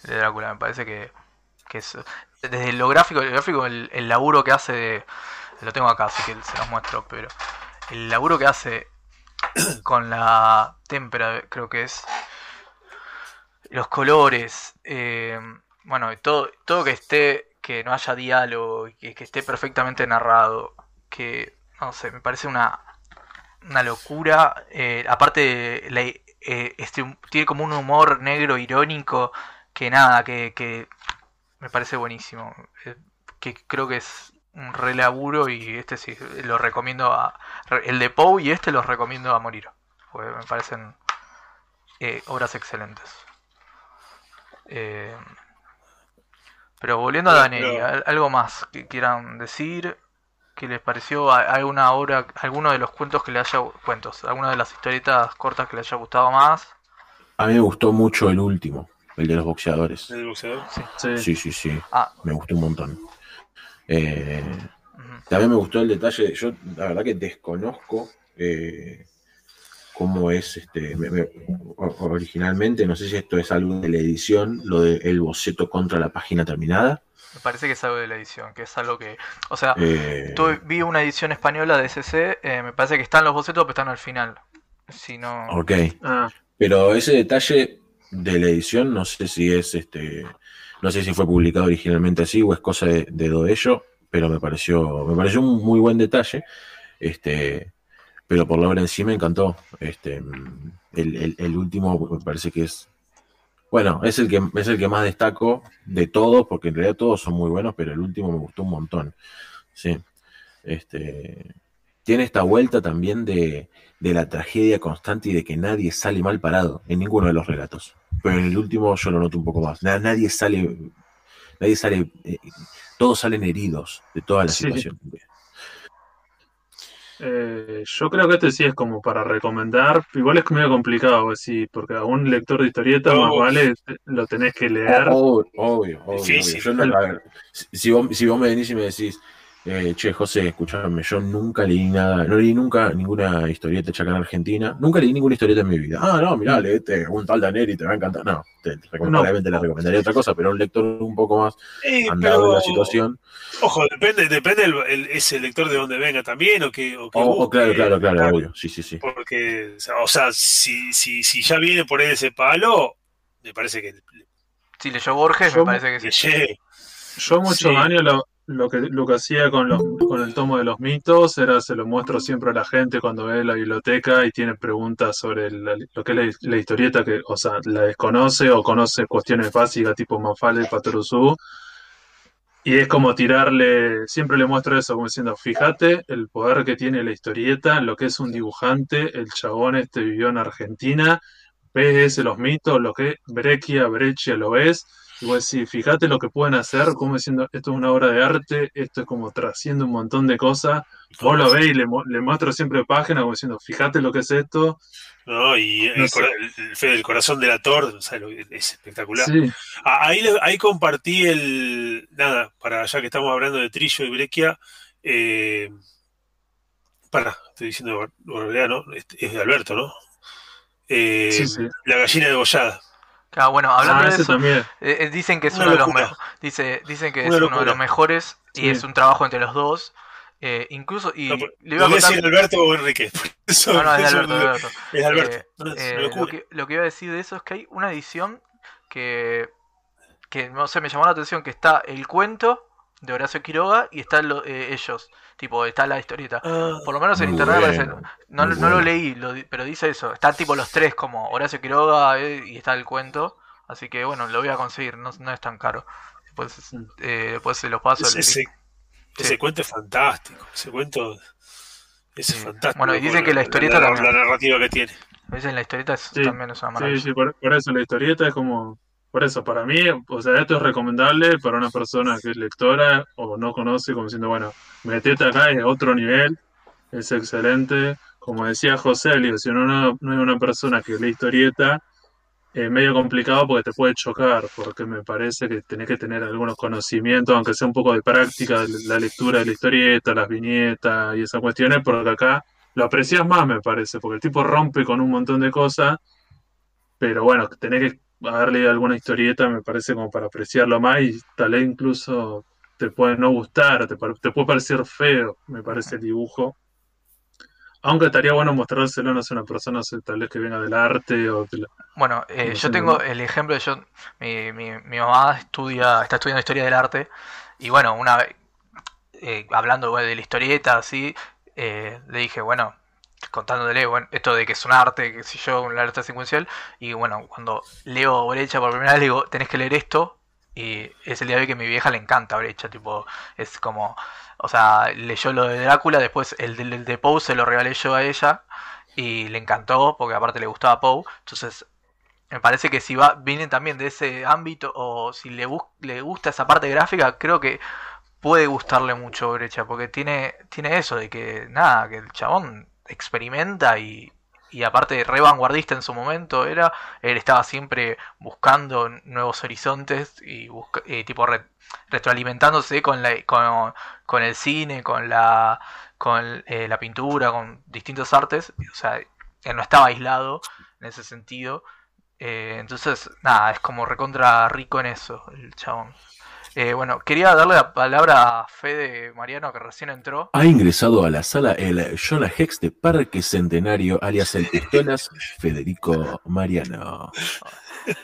De Drácula. Me parece que, que es. Desde lo gráfico, el gráfico, el, laburo que hace. de- lo tengo acá, así que se los muestro. Pero el laburo que hace con la témpera, creo que es. Los colores. eh, bueno, todo, todo que esté. Que no haya diálogo. Que, que esté perfectamente narrado. Que. No sé, me parece una una locura. eh, aparte, la- eh, este, tiene como un humor negro irónico que nada, que, que me parece buenísimo. eh, que creo que es un re laburo y este sí, lo recomiendo a... El de Poe y este los recomiendo a morir. Porque me parecen eh, obras excelentes. Eh, pero volviendo a ¿al- ¿algo más que quieran decir? ¿Qué les pareció? ¿A- ¿Alguna obra, alguno de los cuentos que le haya cuentos, alguna de las historietas cortas que le haya gustado más? a mí me gustó mucho el último, el de los boxeadores. El boxeador. Sí. Sí, sí, sí, Ah, me gustó un montón. Eh. También me gustó el detalle, yo la verdad que desconozco eh, cómo es este me- originalmente, no sé si esto es algo de la edición, lo del boceto contra la página terminada. me parece que es algo de la edición, que es algo que... O sea, Eh, vi una edición española de SC, eh, me parece que están los bocetos, pero están al final. Si no... ok, Ah, pero ese detalle de la edición, no sé si es este, no sé si fue publicado originalmente así o es cosa de, de Doello, pero me pareció, me pareció un muy buen detalle. Este, pero por la obra en sí me encantó. Este, el, el- el último me parece que es, bueno, es el que es el que más destaco de todos, porque en realidad todos son muy buenos, pero el último me gustó un montón. Sí. Este, tiene esta vuelta también de, de la tragedia constante y de que nadie sale mal parado en ninguno de los relatos. Pero en el último yo lo noto un poco más. Na- Nadie sale, nadie sale, eh, todos salen heridos de toda la Sí. situación. Eh, yo creo que este sí es como para recomendar. Igual es medio complicado, sí, porque a un lector de historieta No. más vale te- lo tenés que leer. Obvio, obvio, obvio, Difícil. obvio. Yo no- a ver, si vos, si vos me venís y me decís, eh, che, José, escuchame, yo nunca leí nada, no leí nunca ninguna historieta en Argentina, nunca leí ninguna historieta en mi vida. Ah, no, mirá, leete un tal Daneri, te va a encantar. No, te, te recom- No. probablemente le recomendaría otra cosa, pero un lector un poco más Eh, andado de pero, la situación. ojo, depende, depende el, el- ese lector de donde venga también o que, o que Oh, oh, busque. claro, claro, claro, obvio. Sí, sí, sí. Porque, o sea, si, si, si ya viene por ese palo, me parece que Si leyó Borges, Yo- me parece que sí. Yo muchos Sí. años lo, lo que, lo que hacía con, los, el tomo de los mitos era se lo muestro siempre a la gente cuando ve la biblioteca y tiene preguntas sobre lo que es la, historieta, que, o sea, la desconoce o conoce cuestiones básicas tipo Mafalda y Patoruzú. Y es como tirarle, siempre le muestro eso, como diciendo, fíjate el poder que tiene la historieta, lo que es un dibujante, el chabón este vivió en Argentina, ves los mitos, lo que Breccia, Breccia lo ves, Y vos decís, fíjate lo que pueden hacer, como diciendo, esto es una obra de arte, esto es como trasciende un montón de cosas. Vos lo veis y le, le muestro siempre páginas como diciendo, fíjate lo que es esto. ¿no? Y el, No el, corazón del actor, o sea, es espectacular. Sí, Ah, Ahí, ahí compartí el. Nada, para ya que estamos hablando de Trillo y Brequia. Eh, para, estoy diciendo ¿no? Es, es de Alberto, ¿no? Eh, sí, sí. La gallina degollada. Claro, bueno, hablando Ah, de eso, eh, eh, dicen que es Una uno de los mejores. Dice, dicen que es uno de los mejores y Sí. es un trabajo entre los dos. Eh, incluso, y No, le iba a ¿Podría contar. decir Alberto o Enrique? Eso- No, no, es de Alberto, de Alberto. Es Alberto. Eh, No, es eh, una lo, que, lo que iba a decir de eso es que hay una edición que, que no sé, me llamó la atención, que está el cuento de Horacio Quiroga y están lo- eh, ellos, tipo, está la historieta. Ah, Por lo menos en internet aparece- no, no lo leí, lo pero dice eso. Están tipo los tres, como Horacio Quiroga eh, y está el cuento. Así que bueno, lo voy a conseguir, no, no es tan caro. Después, Mm. eh, después se los paso. ese, el ese, ese Sí. cuento es fantástico. Ese cuento es Sí. fantástico. Bueno, y dicen que la historieta la, también. la narrativa que tiene. Dicen la historieta es- Sí, también es una Sí, maravilla. sí, por, por eso la historieta es como, por eso, para mí, o sea, esto es recomendable para una persona que es lectora o no conoce, como diciendo, bueno, metete acá, es otro nivel, es excelente. Como decía José, digo, si uno no, es una persona que lee historieta, es medio complicado porque te puede chocar, porque me parece que tenés que tener algunos conocimientos, aunque sea un poco de práctica, la lectura de la historieta, las viñetas y esas cuestiones, porque acá lo aprecias más, me parece, porque el tipo rompe con un montón de cosas, pero bueno, tenés que haber leído alguna historieta, me parece como para apreciarlo más y tal vez incluso te puede no gustar, te, te puede parecer feo, me parece el dibujo. Aunque estaría bueno mostrárselo, no sé, a una persona, tal vez que venga del arte o de la- Bueno, eh, No yo tengo el ejemplo de yo, mi, mi, mi mamá estudia, está estudiando historia del arte y bueno, una vez, eh, hablando de la historieta, así, eh, le dije, bueno, contándole, bueno, esto de que es un arte, que sé yo, un arte secuencial, y bueno, cuando leo Brecha por primera vez, le digo, tenés que leer esto, y es el día de hoy que a mi vieja le encanta Brecha, tipo, es como, o sea, leyó lo de Drácula, después el de, el de Poe se lo regalé yo a ella, y le encantó, porque aparte le gustaba Poe, entonces me parece que si va, vienen también de ese ámbito, o si le, le gusta esa parte gráfica, creo que puede gustarle mucho Brecha, porque tiene, tiene eso de que, nada, que el chabón experimenta y, y aparte re vanguardista en su momento era, él estaba siempre buscando nuevos horizontes y busca- eh, tipo re- retroalimentándose con, la, con, con el cine, con la, con eh, la pintura, con distintos artes, o sea, él no estaba aislado en ese sentido. Eh, entonces, nada, es como recontra rico en eso, el chabón. Eh, bueno, quería darle la palabra a Fede Mariano que recién entró. Ha ingresado a la sala el Jonah Hex de Parque Centenario, alias el Pistolas, Federico Mariano.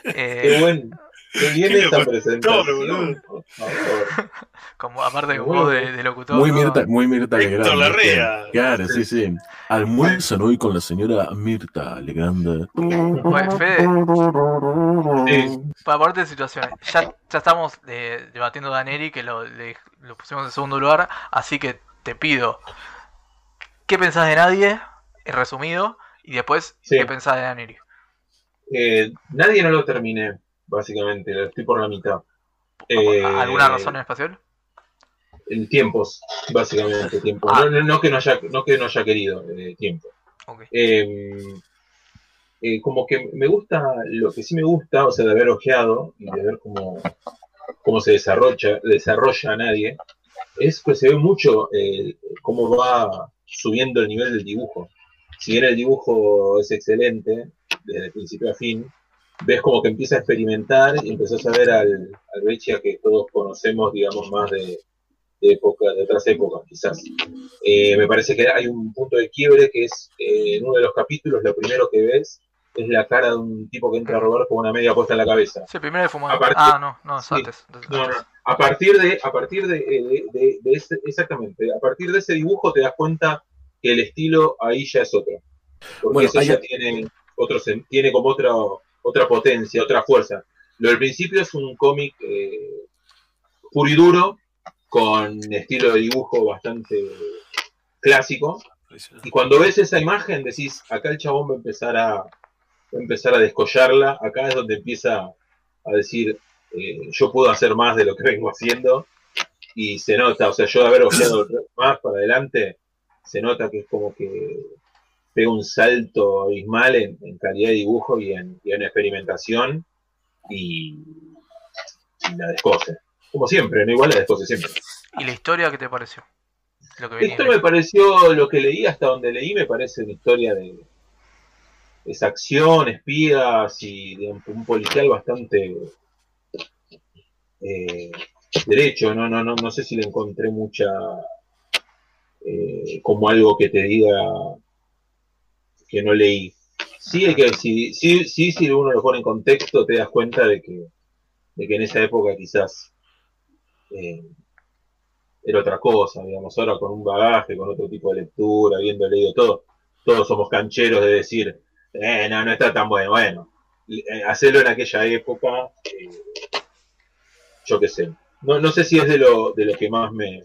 Eh, Qué buen. Qué bien Qué esta locutor, presentación, boludo. por favor. como aparte de bien. de, de locutor. Muy ¿no? Mirta, muy Mirta Legrand. Larrea. Claro, sí, sí. Almuerzan hoy con la señora Mirta Legrand. Bueno, Fede, Sí. para en situaciones, ya, ya estamos eh, debatiendo Daneri, que lo, le- lo pusimos en segundo lugar, así que te pido, ¿qué pensás de nadie? En resumido, y después, Sí. ¿qué pensás de Daneri? Eh, nadie no lo terminé, básicamente. Estoy por la mitad. Eh, ¿Alguna razón en especial? En tiempos, básicamente. Tiempos. Ah. No, no, no que no haya, no que no haya querido, eh, tiempo. Ok. Eh, eh, como que me gusta, lo que sí me gusta, o sea, de haber ojeado y de ver cómo, cómo se desarrolla, desarrolla a nadie, es que se ve mucho eh, cómo va subiendo el nivel del dibujo. Si bien el dibujo es excelente, desde principio a fin, ves como que empieza a experimentar y empezás a ver al, al que todos conocemos, digamos, más de, de época, de otras épocas, quizás. Eh, me parece que hay un punto de quiebre que es eh, en uno de los capítulos, lo primero que ves es la cara de un tipo que entra a robar con una media puesta en la cabeza. Sí, primero de fumar. Ah, no, no, es antes. No, no. A partir de, a partir de, de- de- de ese, exactamente, a partir de ese dibujo te das cuenta que el estilo ahí ya es otro. Porque Bueno, eso hay- ya tiene otro, tiene como otra, otra potencia, otra fuerza. Lo del principio es un cómic eh, puro y duro, con estilo de dibujo bastante clásico. Y cuando ves esa imagen decís, acá el chabón va a empezar a, va a empezar a descollarla, acá es donde empieza a decir, eh, yo puedo hacer más de lo que vengo haciendo y se nota, o sea, yo de haber ojeado más para adelante, se nota que es como que pega un salto abismal en, calidad de dibujo y en, experimentación y, la descose. Como siempre, no igual la descose siempre. ¿Y la historia qué te pareció? Esto me pareció, lo que leí hasta donde leí, me parece una historia de, esa acción, espías y un policial bastante eh, derecho. No, no, no, no sé si le encontré mucha eh, como algo que te diga que no leí. Sí, que sí, sí, sí, si uno lo pone en contexto, te das cuenta de que, de que en esa época quizás eh, era otra cosa, digamos, ahora con un bagaje, con otro tipo de lectura, habiendo leído todo, todos somos cancheros de decir, eh, no, no está tan bueno, bueno, eh, hacerlo en aquella época, eh, yo qué sé, no, no sé si es de lo, de lo que más me,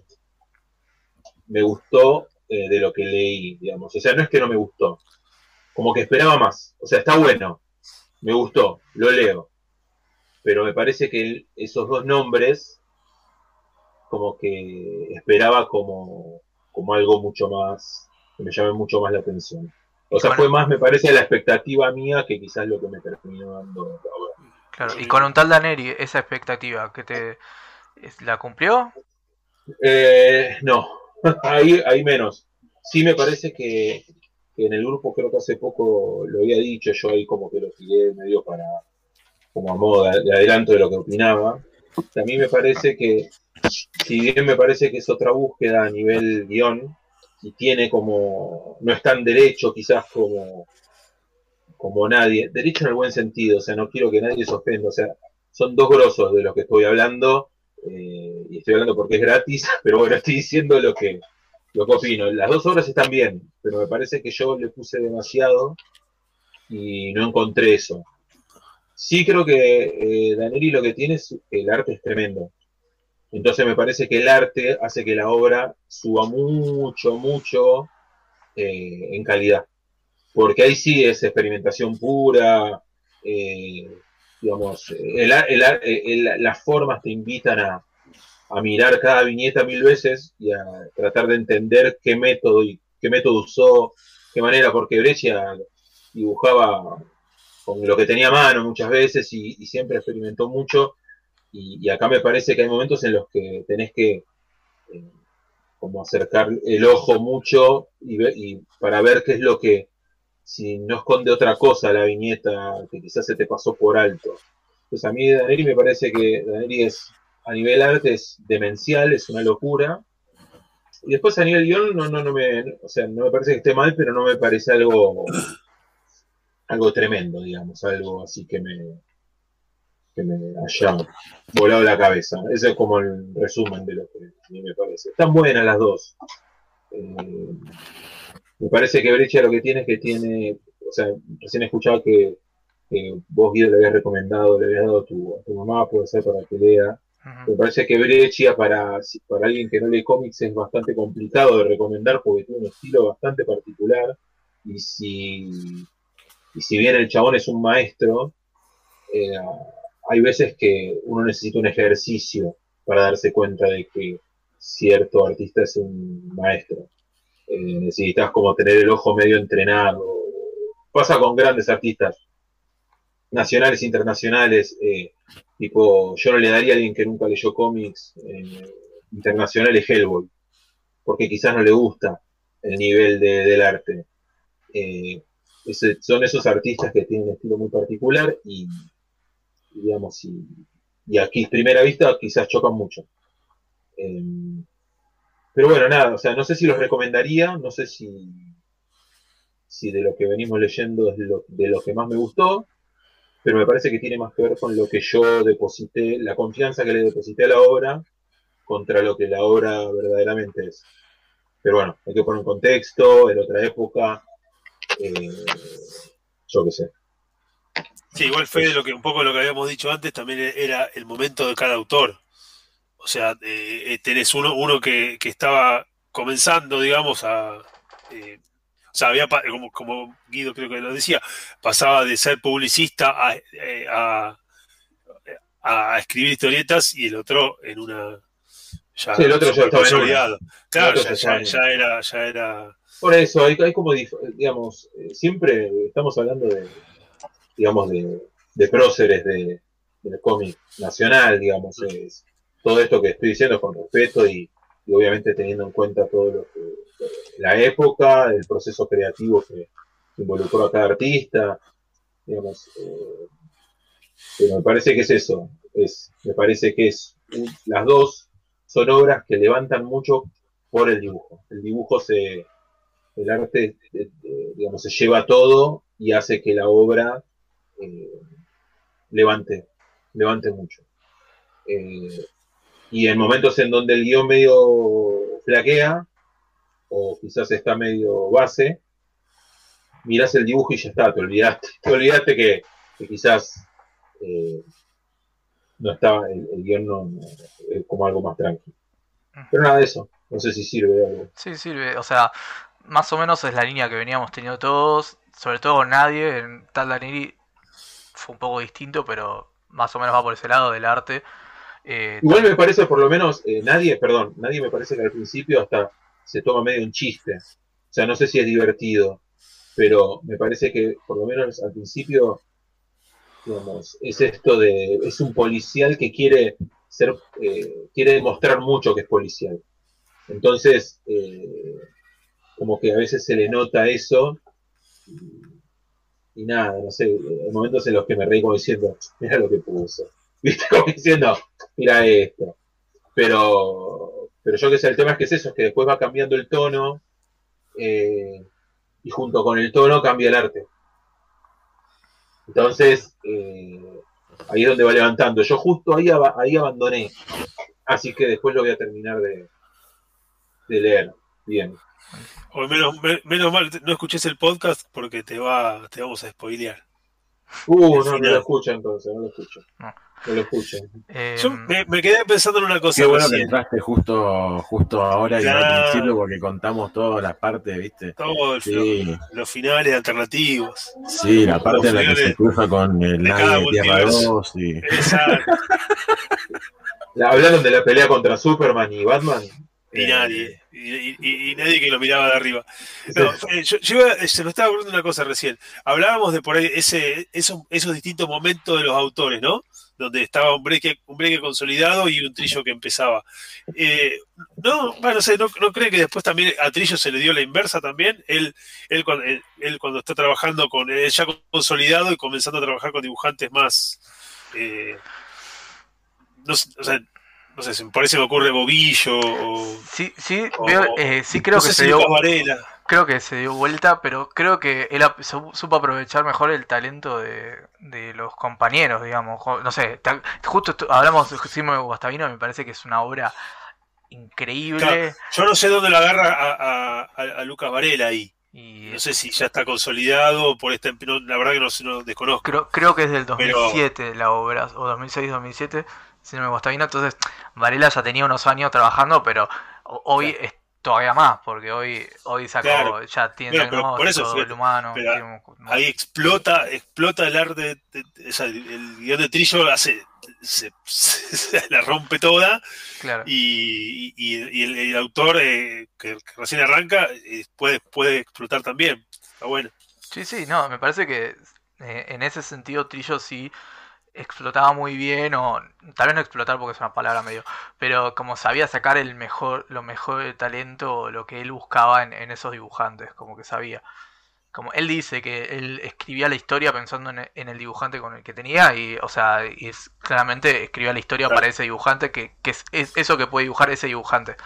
me gustó de lo que leí, digamos, o sea, no es que no me gustó, como que esperaba más, o sea, está bueno, me gustó, lo leo, pero me parece que esos dos nombres como que esperaba como, como algo mucho más, que me llame mucho más la atención. O sea, fue más, me parece, la expectativa mía que quizás lo que me terminó dando Claro, y con un tal Daneri, esa expectativa, que te la cumplió? Eh, no, ahí, ahí menos. Sí me parece que, en el grupo creo que hace poco lo había dicho, yo ahí como que lo tiré medio para, como a modo de adelanto de lo que opinaba. A mí me parece que si bien me parece que es otra búsqueda a nivel guion, y tiene como, no es tan derecho quizás como, como nadie, derecho en el buen sentido, o sea, no quiero que nadie se ofenda, o sea, son dos grosos de los que estoy hablando, eh, y estoy hablando porque es gratis, pero bueno, estoy diciendo lo que, lo que opino. Las dos obras están bien, pero me parece que yo le puse demasiado y no encontré eso. Sí creo que eh, Daneri lo que tiene es el arte es tremendo. Entonces me parece que el arte hace que la obra suba mucho, mucho eh, en calidad. Porque ahí sí es experimentación pura, eh, digamos, las formas te invitan a, mirar cada viñeta mil veces y a tratar de entender qué método y qué método usó, qué manera, porque Brescia dibujaba con lo que tenía a mano muchas veces y siempre experimentó mucho y, acá me parece que hay momentos en los que tenés que eh, como acercar el ojo mucho y, para ver qué es lo que, si no esconde otra cosa la viñeta que quizás se te pasó por alto. Pues a mí Daneri me parece que Daneri es, a nivel arte es demencial, es una locura. Y después a nivel guion no, no, no me, o sea, no me parece que esté mal, pero no me parece algo, algo tremendo, digamos, algo así que me, que me haya volado la cabeza. Ese es como el resumen de lo que a mí me parece. Están buenas las dos. Eh, me parece que Brecha lo que tiene es que tiene, o sea, recién he escuchado que, vos, Guido, le habías recomendado, le habías dado a tu, a tu mamá, puede ser para que lea. Me parece que Brecha para, para alguien que no lee cómics es bastante complicado de recomendar porque tiene un estilo bastante particular y si, y si bien el chabón es un maestro, eh, hay veces que uno necesita un ejercicio para darse cuenta de que cierto artista es un maestro. Eh, necesitas como tener el ojo medio entrenado. Pasa con grandes artistas nacionales, internacionales. Eh, tipo, yo no le daría a alguien que nunca leyó cómics eh, internacionales Hellboy, porque quizás no le gusta el nivel del arte. son esos artistas que tienen un estilo muy particular y digamos, y, y aquí, primera vista, quizás chocan mucho. Pero bueno, nada, o sea, no sé si los recomendaría, no sé si, si de lo que venimos leyendo es de lo que más me gustó, pero me parece que tiene más que ver con lo que yo deposité, la confianza que le deposité a la obra contra lo que la obra verdaderamente es. Pero bueno, hay que poner un contexto, en otra época, eh, yo qué sé. Sí, igual fue lo que un poco lo que habíamos dicho antes, también era el momento de cada autor. O sea, eh, eh, tenés uno, uno que, estaba comenzando, digamos, a. Eh, sea, había, como, como, Guido creo que lo decía, pasaba de ser publicista a, a escribir historietas y el otro en una. Ya, Sí, el otro ya estaba en consolidado. Claro, ya, era, ya era. Por eso, hay, hay como, digamos, eh, siempre estamos hablando de, digamos, de, de próceres de, del cómic nacional, digamos, es, todo esto que estoy diciendo con respeto y, y obviamente teniendo en cuenta todo lo que, la época, el proceso creativo que, involucró a cada artista, digamos, eh, pero me parece que es eso, es, me parece que es, las dos son obras que levantan mucho por el dibujo, el dibujo se el arte, eh, eh, digamos, se lleva todo y hace que la obra levante, levante mucho. Y en momentos en donde el guion medio flaquea, o quizás está medio base, mirás el dibujo y ya está, te olvidaste. Te olvidaste que, que quizás eh, no estaba, el, el guion no, como algo más tranquilo. Pero nada de eso, no sé si sirve de algo. Sí, sirve. O sea, más o menos es la línea que veníamos teniendo todos. Sobre todo nadie. En Tal Daniri fue un poco distinto, pero más o menos va por ese lado del arte. Eh, Igual me parece, por lo menos, eh, nadie, perdón, nadie me parece que al principio hasta se toma medio un chiste. O sea, no sé si es divertido, pero me parece que por lo menos al principio, digamos, es esto de, es un policial que quiere ser, eh, quiere demostrar mucho que es policial. Entonces, eh, como que a veces se le nota eso y, nada, no sé, hay momentos en los que me reí como diciendo, mira lo que puso. ¿Viste? Como diciendo, mira esto. Pero, pero yo que sé, el tema es que es eso, es que después va cambiando el tono eh, y junto con el tono cambia el arte. Entonces, eh, ahí es donde va levantando. Yo justo ahí, ahí abandoné, así que después lo voy a terminar de, de leer. Bien. O menos, me- menos mal, no escuches el podcast porque te va, te vamos a spoilear. Uh, no, no lo escucho entonces, no lo escucho. No. No lo escucho. eh, Yo me, me quedé pensando en una cosa Qué bueno que entraste justo, justo ahora y no al principio porque contamos todas las partes, ¿viste? Todo el- Sí, los finales alternativos. sí, la parte en la que se cruza con el de nadie cada de Tierra multiverso. 2 y... Exacto. La- Hablaron de la pelea contra Superman y Batman. Y Eh, nadie. Y, y- y nadie que lo miraba de arriba. No, eh, yo, yo iba- se me estaba ocurriendo una cosa recién. Hablábamos de por ahí ese, esos, esos distintos momentos de los autores, ¿no? Donde estaba un break, un consolidado y un trillo que empezaba. Eh, no, bueno, no sé, no, no creen que después también a Trillo se le dio la inversa también. Él, él, cuando, él, él cuando está trabajando con él ya consolidado y comenzando a trabajar con dibujantes más. eh, no, o sea, no sé, se- por ahí se me ocurre Bobillo o. sí, sí, o- veo- eh, sí creo no que se si dio, Varela. creo que se dio vuelta, pero creo que él supo aprovechar mejor el talento de, de los compañeros, digamos. No sé, justo hablamos de Simo Guastavino, me parece que es una obra increíble. Claro. Yo no sé dónde lo agarra a, a- Lucas Varela ahí. Y No sé si ya está consolidado por este. no, la verdad que no, no desconozco. creo, creo que es del Pero- 2007 la obra, o 2006-2007, si no me Guastavino. Entonces, Varela ya tenía unos años trabajando, pero ho- hoy es todavía más, porque hoy, hoy sacó, Claro. ya tiene Bueno, pero por eso, diagnóstico del fíjate, humano. pero tiene un- Ahí explota, explota el arte. de- de- o sea, el, el guion de Trillo hace, se, se la rompe toda claro. y, y- y el, el autor eh, que, que recién arranca eh, puede, puede explotar también. Está bueno. Sí, sí, no, me parece que eh, en ese sentido Trillo sí explotaba muy bien, o tal vez no explotar porque es una palabra medio, pero como sabía sacar el mejor, lo mejor de talento, lo que él buscaba en, en esos dibujantes, como que sabía. Como él dice que él escribía la historia pensando en, en el dibujante con el que tenía, y, o sea, y es, claramente escribía la historia Claro. para ese dibujante, que, que es, es eso que puede dibujar ese dibujante.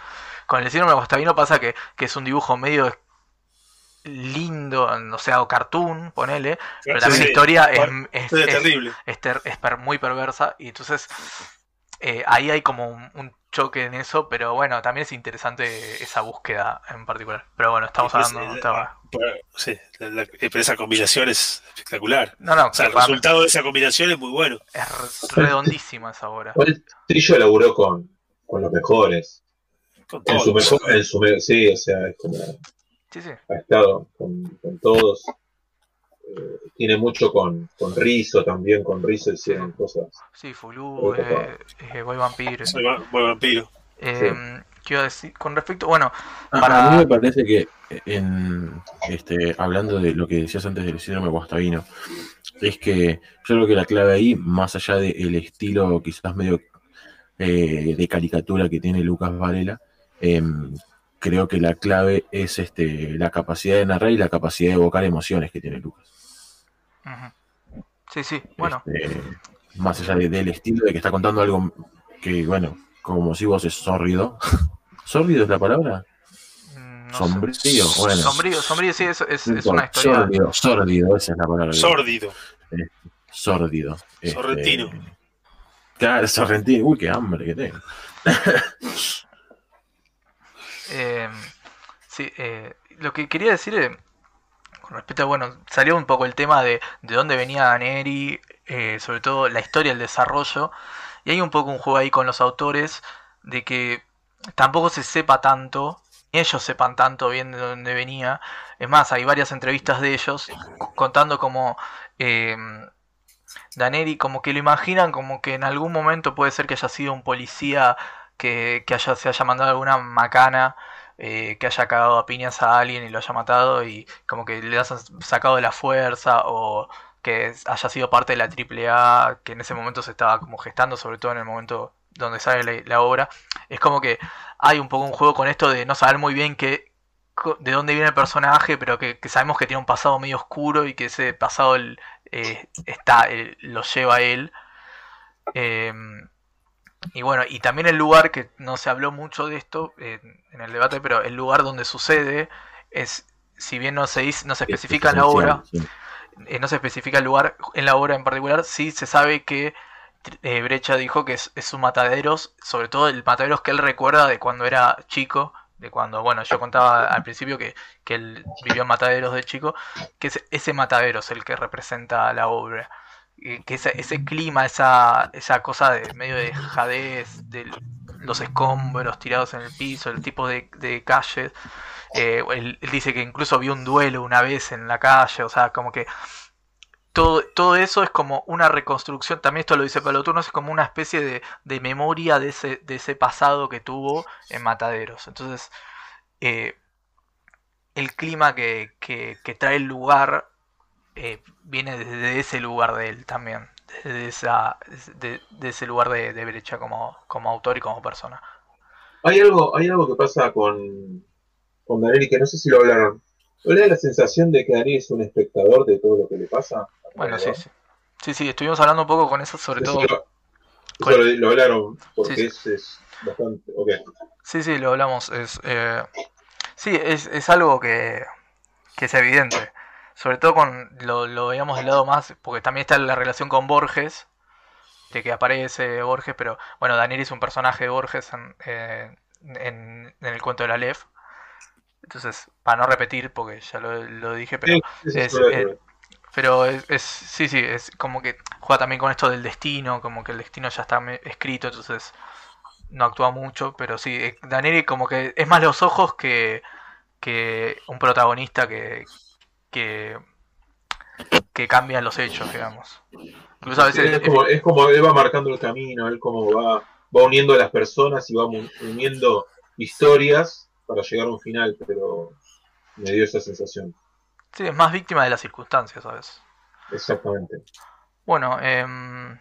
Con el síndrome de Guastavino pasa que, que es un dibujo medio lindo, o sea, o cartoon, ponele, pero también Sí, la historia es, es, esto es es- terrible. es ter- es per- muy perversa y entonces eh, ahí hay como un, un choque en eso, pero bueno, también es interesante esa búsqueda en particular. Pero bueno, estamos hablando... eh, estaba- ah, pero, sí, la- la- pero esa combinación es espectacular. No, no, O sea, el resultado de esa combinación es muy bueno. es re- redondísima esa obra. Igual Trillo laburó con, con los mejores. Con En todo. su mejor, en su me- sí, o sea, es como Sí, sí. ha estado con, con todos. eh, tiene mucho con, con Rizzo también, con Rizzo hicieron cosas. Sí, Fulú, eh, eh, Boy Vampiro. Soy va- Boy Vampiro. Eh, ¿Qué iba a decir? Con respecto, bueno, A- Para- A mí me parece que, en, este, hablando de lo que decías antes del síndrome guastavino, es que yo creo que la clave ahí, más allá del estilo quizás medio eh, de caricatura que tiene Lucas Varela, em, creo que la clave es este, la capacidad de narrar y la capacidad de evocar emociones que tiene Lucas. sí, sí, bueno, Este, más allá de- del estilo de que está contando algo que, bueno, como si vos es sórdido. ¿Sórdido es la palabra? mm, no sé. Sombrío, bueno. Sombrío, sombrío, sí, es, es, No es una historia. Sórdido, sórdido, esa es la palabra. Sórdido. Sórdido. Este, Sorrentino. claro, sorrentino. Uy, qué hambre que tengo. Eh, sí, eh, lo que quería decir eh, con respecto a, bueno, salió un poco el tema de, de dónde venía Daneri, eh, sobre todo la historia, el desarrollo, y hay un poco un juego ahí con los autores de que tampoco se sepa tanto, ellos sepan tanto bien de dónde venía. Es más, hay varias entrevistas de ellos contando como eh, Daneri como que lo imaginan como que en algún momento puede ser que haya sido un policía que, haya, se haya mandado alguna macana, eh, que haya cagado a piñas a alguien y lo haya matado y como que le has sacado de la fuerza o que haya sido parte de la AAA, que en ese momento se estaba como gestando, sobre todo en el momento donde sale la, la obra. Es como que hay un poco un juego con esto de no saber muy bien qué, de dónde viene el personaje, pero que, sabemos que tiene un pasado medio oscuro y que ese pasado el- eh, está, eh, lo lleva él. Em, y bueno, y también el lugar, que no se habló mucho de esto eh, en el debate, pero el lugar donde sucede es, si bien no se, dice- no se especifica en la obra, Sí. eh, no se especifica el lugar en la obra en particular, sí se sabe que eh, Brecha dijo que es, es un mataderos, sobre todo el mataderos que él recuerda de cuando era chico, de cuando, bueno, yo contaba al principio que, que él vivió en mataderos de chico, que es ese mataderos el que representa la obra. Que ese, ese clima, esa, esa cosa de medio de jadez, de los escombros tirados en el piso, el tipo de, de calles. Eh, él, dice que incluso vio un duelo una vez en la calle, o sea, como que todo, todo eso es como una reconstrucción, también esto lo dice Pablo Turno, es como una especie de, de memoria de ese, de ese pasado que tuvo en Mataderos. Entonces, eh, el clima que, que trae el lugar eh, viene desde ese lugar de él también, desde esa, de, de ese lugar de, de Brecha como, como autor y como persona. Hay algo, hay algo que pasa con, con Daneri que no sé si lo hablaron. ¿No le da la sensación de que Daneri es un espectador de todo lo que le pasa? Bueno, sí, sí. Sí, sí, estuvimos hablando un poco con eso, sobre Eso todo. lo, eso lo, lo hablaron porque Sí, Es, es bastante. Ok. Sí, sí, lo hablamos. Es, eh, sí, es, es algo que, que es evidente. Sobre todo con lo, lo veíamos del lado más, porque también está la relación con Borges, de que aparece Borges, pero bueno, Daniel es un personaje de Borges en, eh, en, en el cuento de la Lef. Entonces, para no repetir, porque ya lo, lo dije, pero Sí, sí, es, eh, pero es, es- sí, sí, es como que juega también con esto del destino, como que el destino ya está escrito, entonces no actúa mucho, pero sí, eh, Danieli como que es más los ojos que, que un protagonista que, que, que cambian los hechos, digamos. Incluso a Sí, veces... es, como, es como él va marcando el camino, él como va, va uniendo a las personas y va uniendo historias para llegar a un final, pero me dio esa sensación. sí, es más víctima de las circunstancias, ¿sabes? Exactamente. Bueno, em,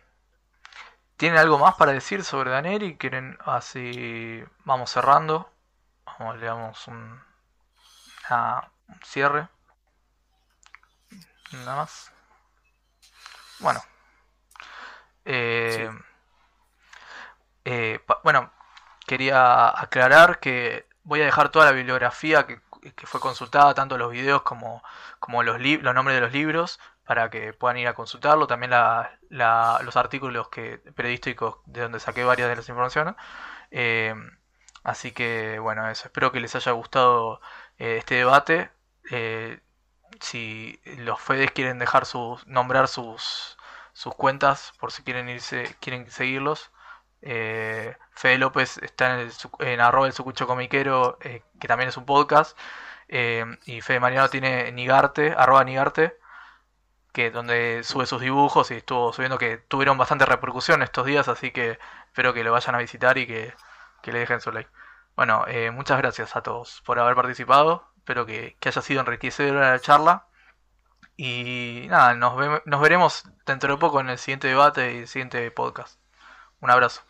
¿tienen algo más para decir sobre Daneri? ¿Quieren así vamos cerrando? Vamos, le damos un, una- un cierre. Nada más. Bueno. Eh, eh, pa- bueno, quería aclarar que voy a dejar toda la bibliografía que, que fue consultada, tanto los videos como, como los, los nombres de los libros, para que puedan ir a consultarlo. También la- la- los artículos que, periodísticos de donde saqué varias de las informaciones. Eh, así que, bueno, eso. Espero que les haya gustado eh, este debate. Eh, si los Fedes quieren dejar sus, nombrar sus, sus cuentas, por si quieren irse, quieren seguirlos. Eh, Fede López está en, el, en arroba el sucucho comiquero, eh, que también es un podcast. Eh, y Fede Mariano tiene Nigarte, arroba Nigarte. que donde sube sus dibujos y estuvo subiendo que tuvieron bastante repercusión estos días, así que espero que lo vayan a visitar y que, que le dejen su like. Bueno, eh, muchas gracias a todos por haber participado, espero que, haya sido enriquecedora la charla. Y nada, nos, ve- nos veremos dentro de poco en el siguiente debate y el siguiente podcast. Un abrazo.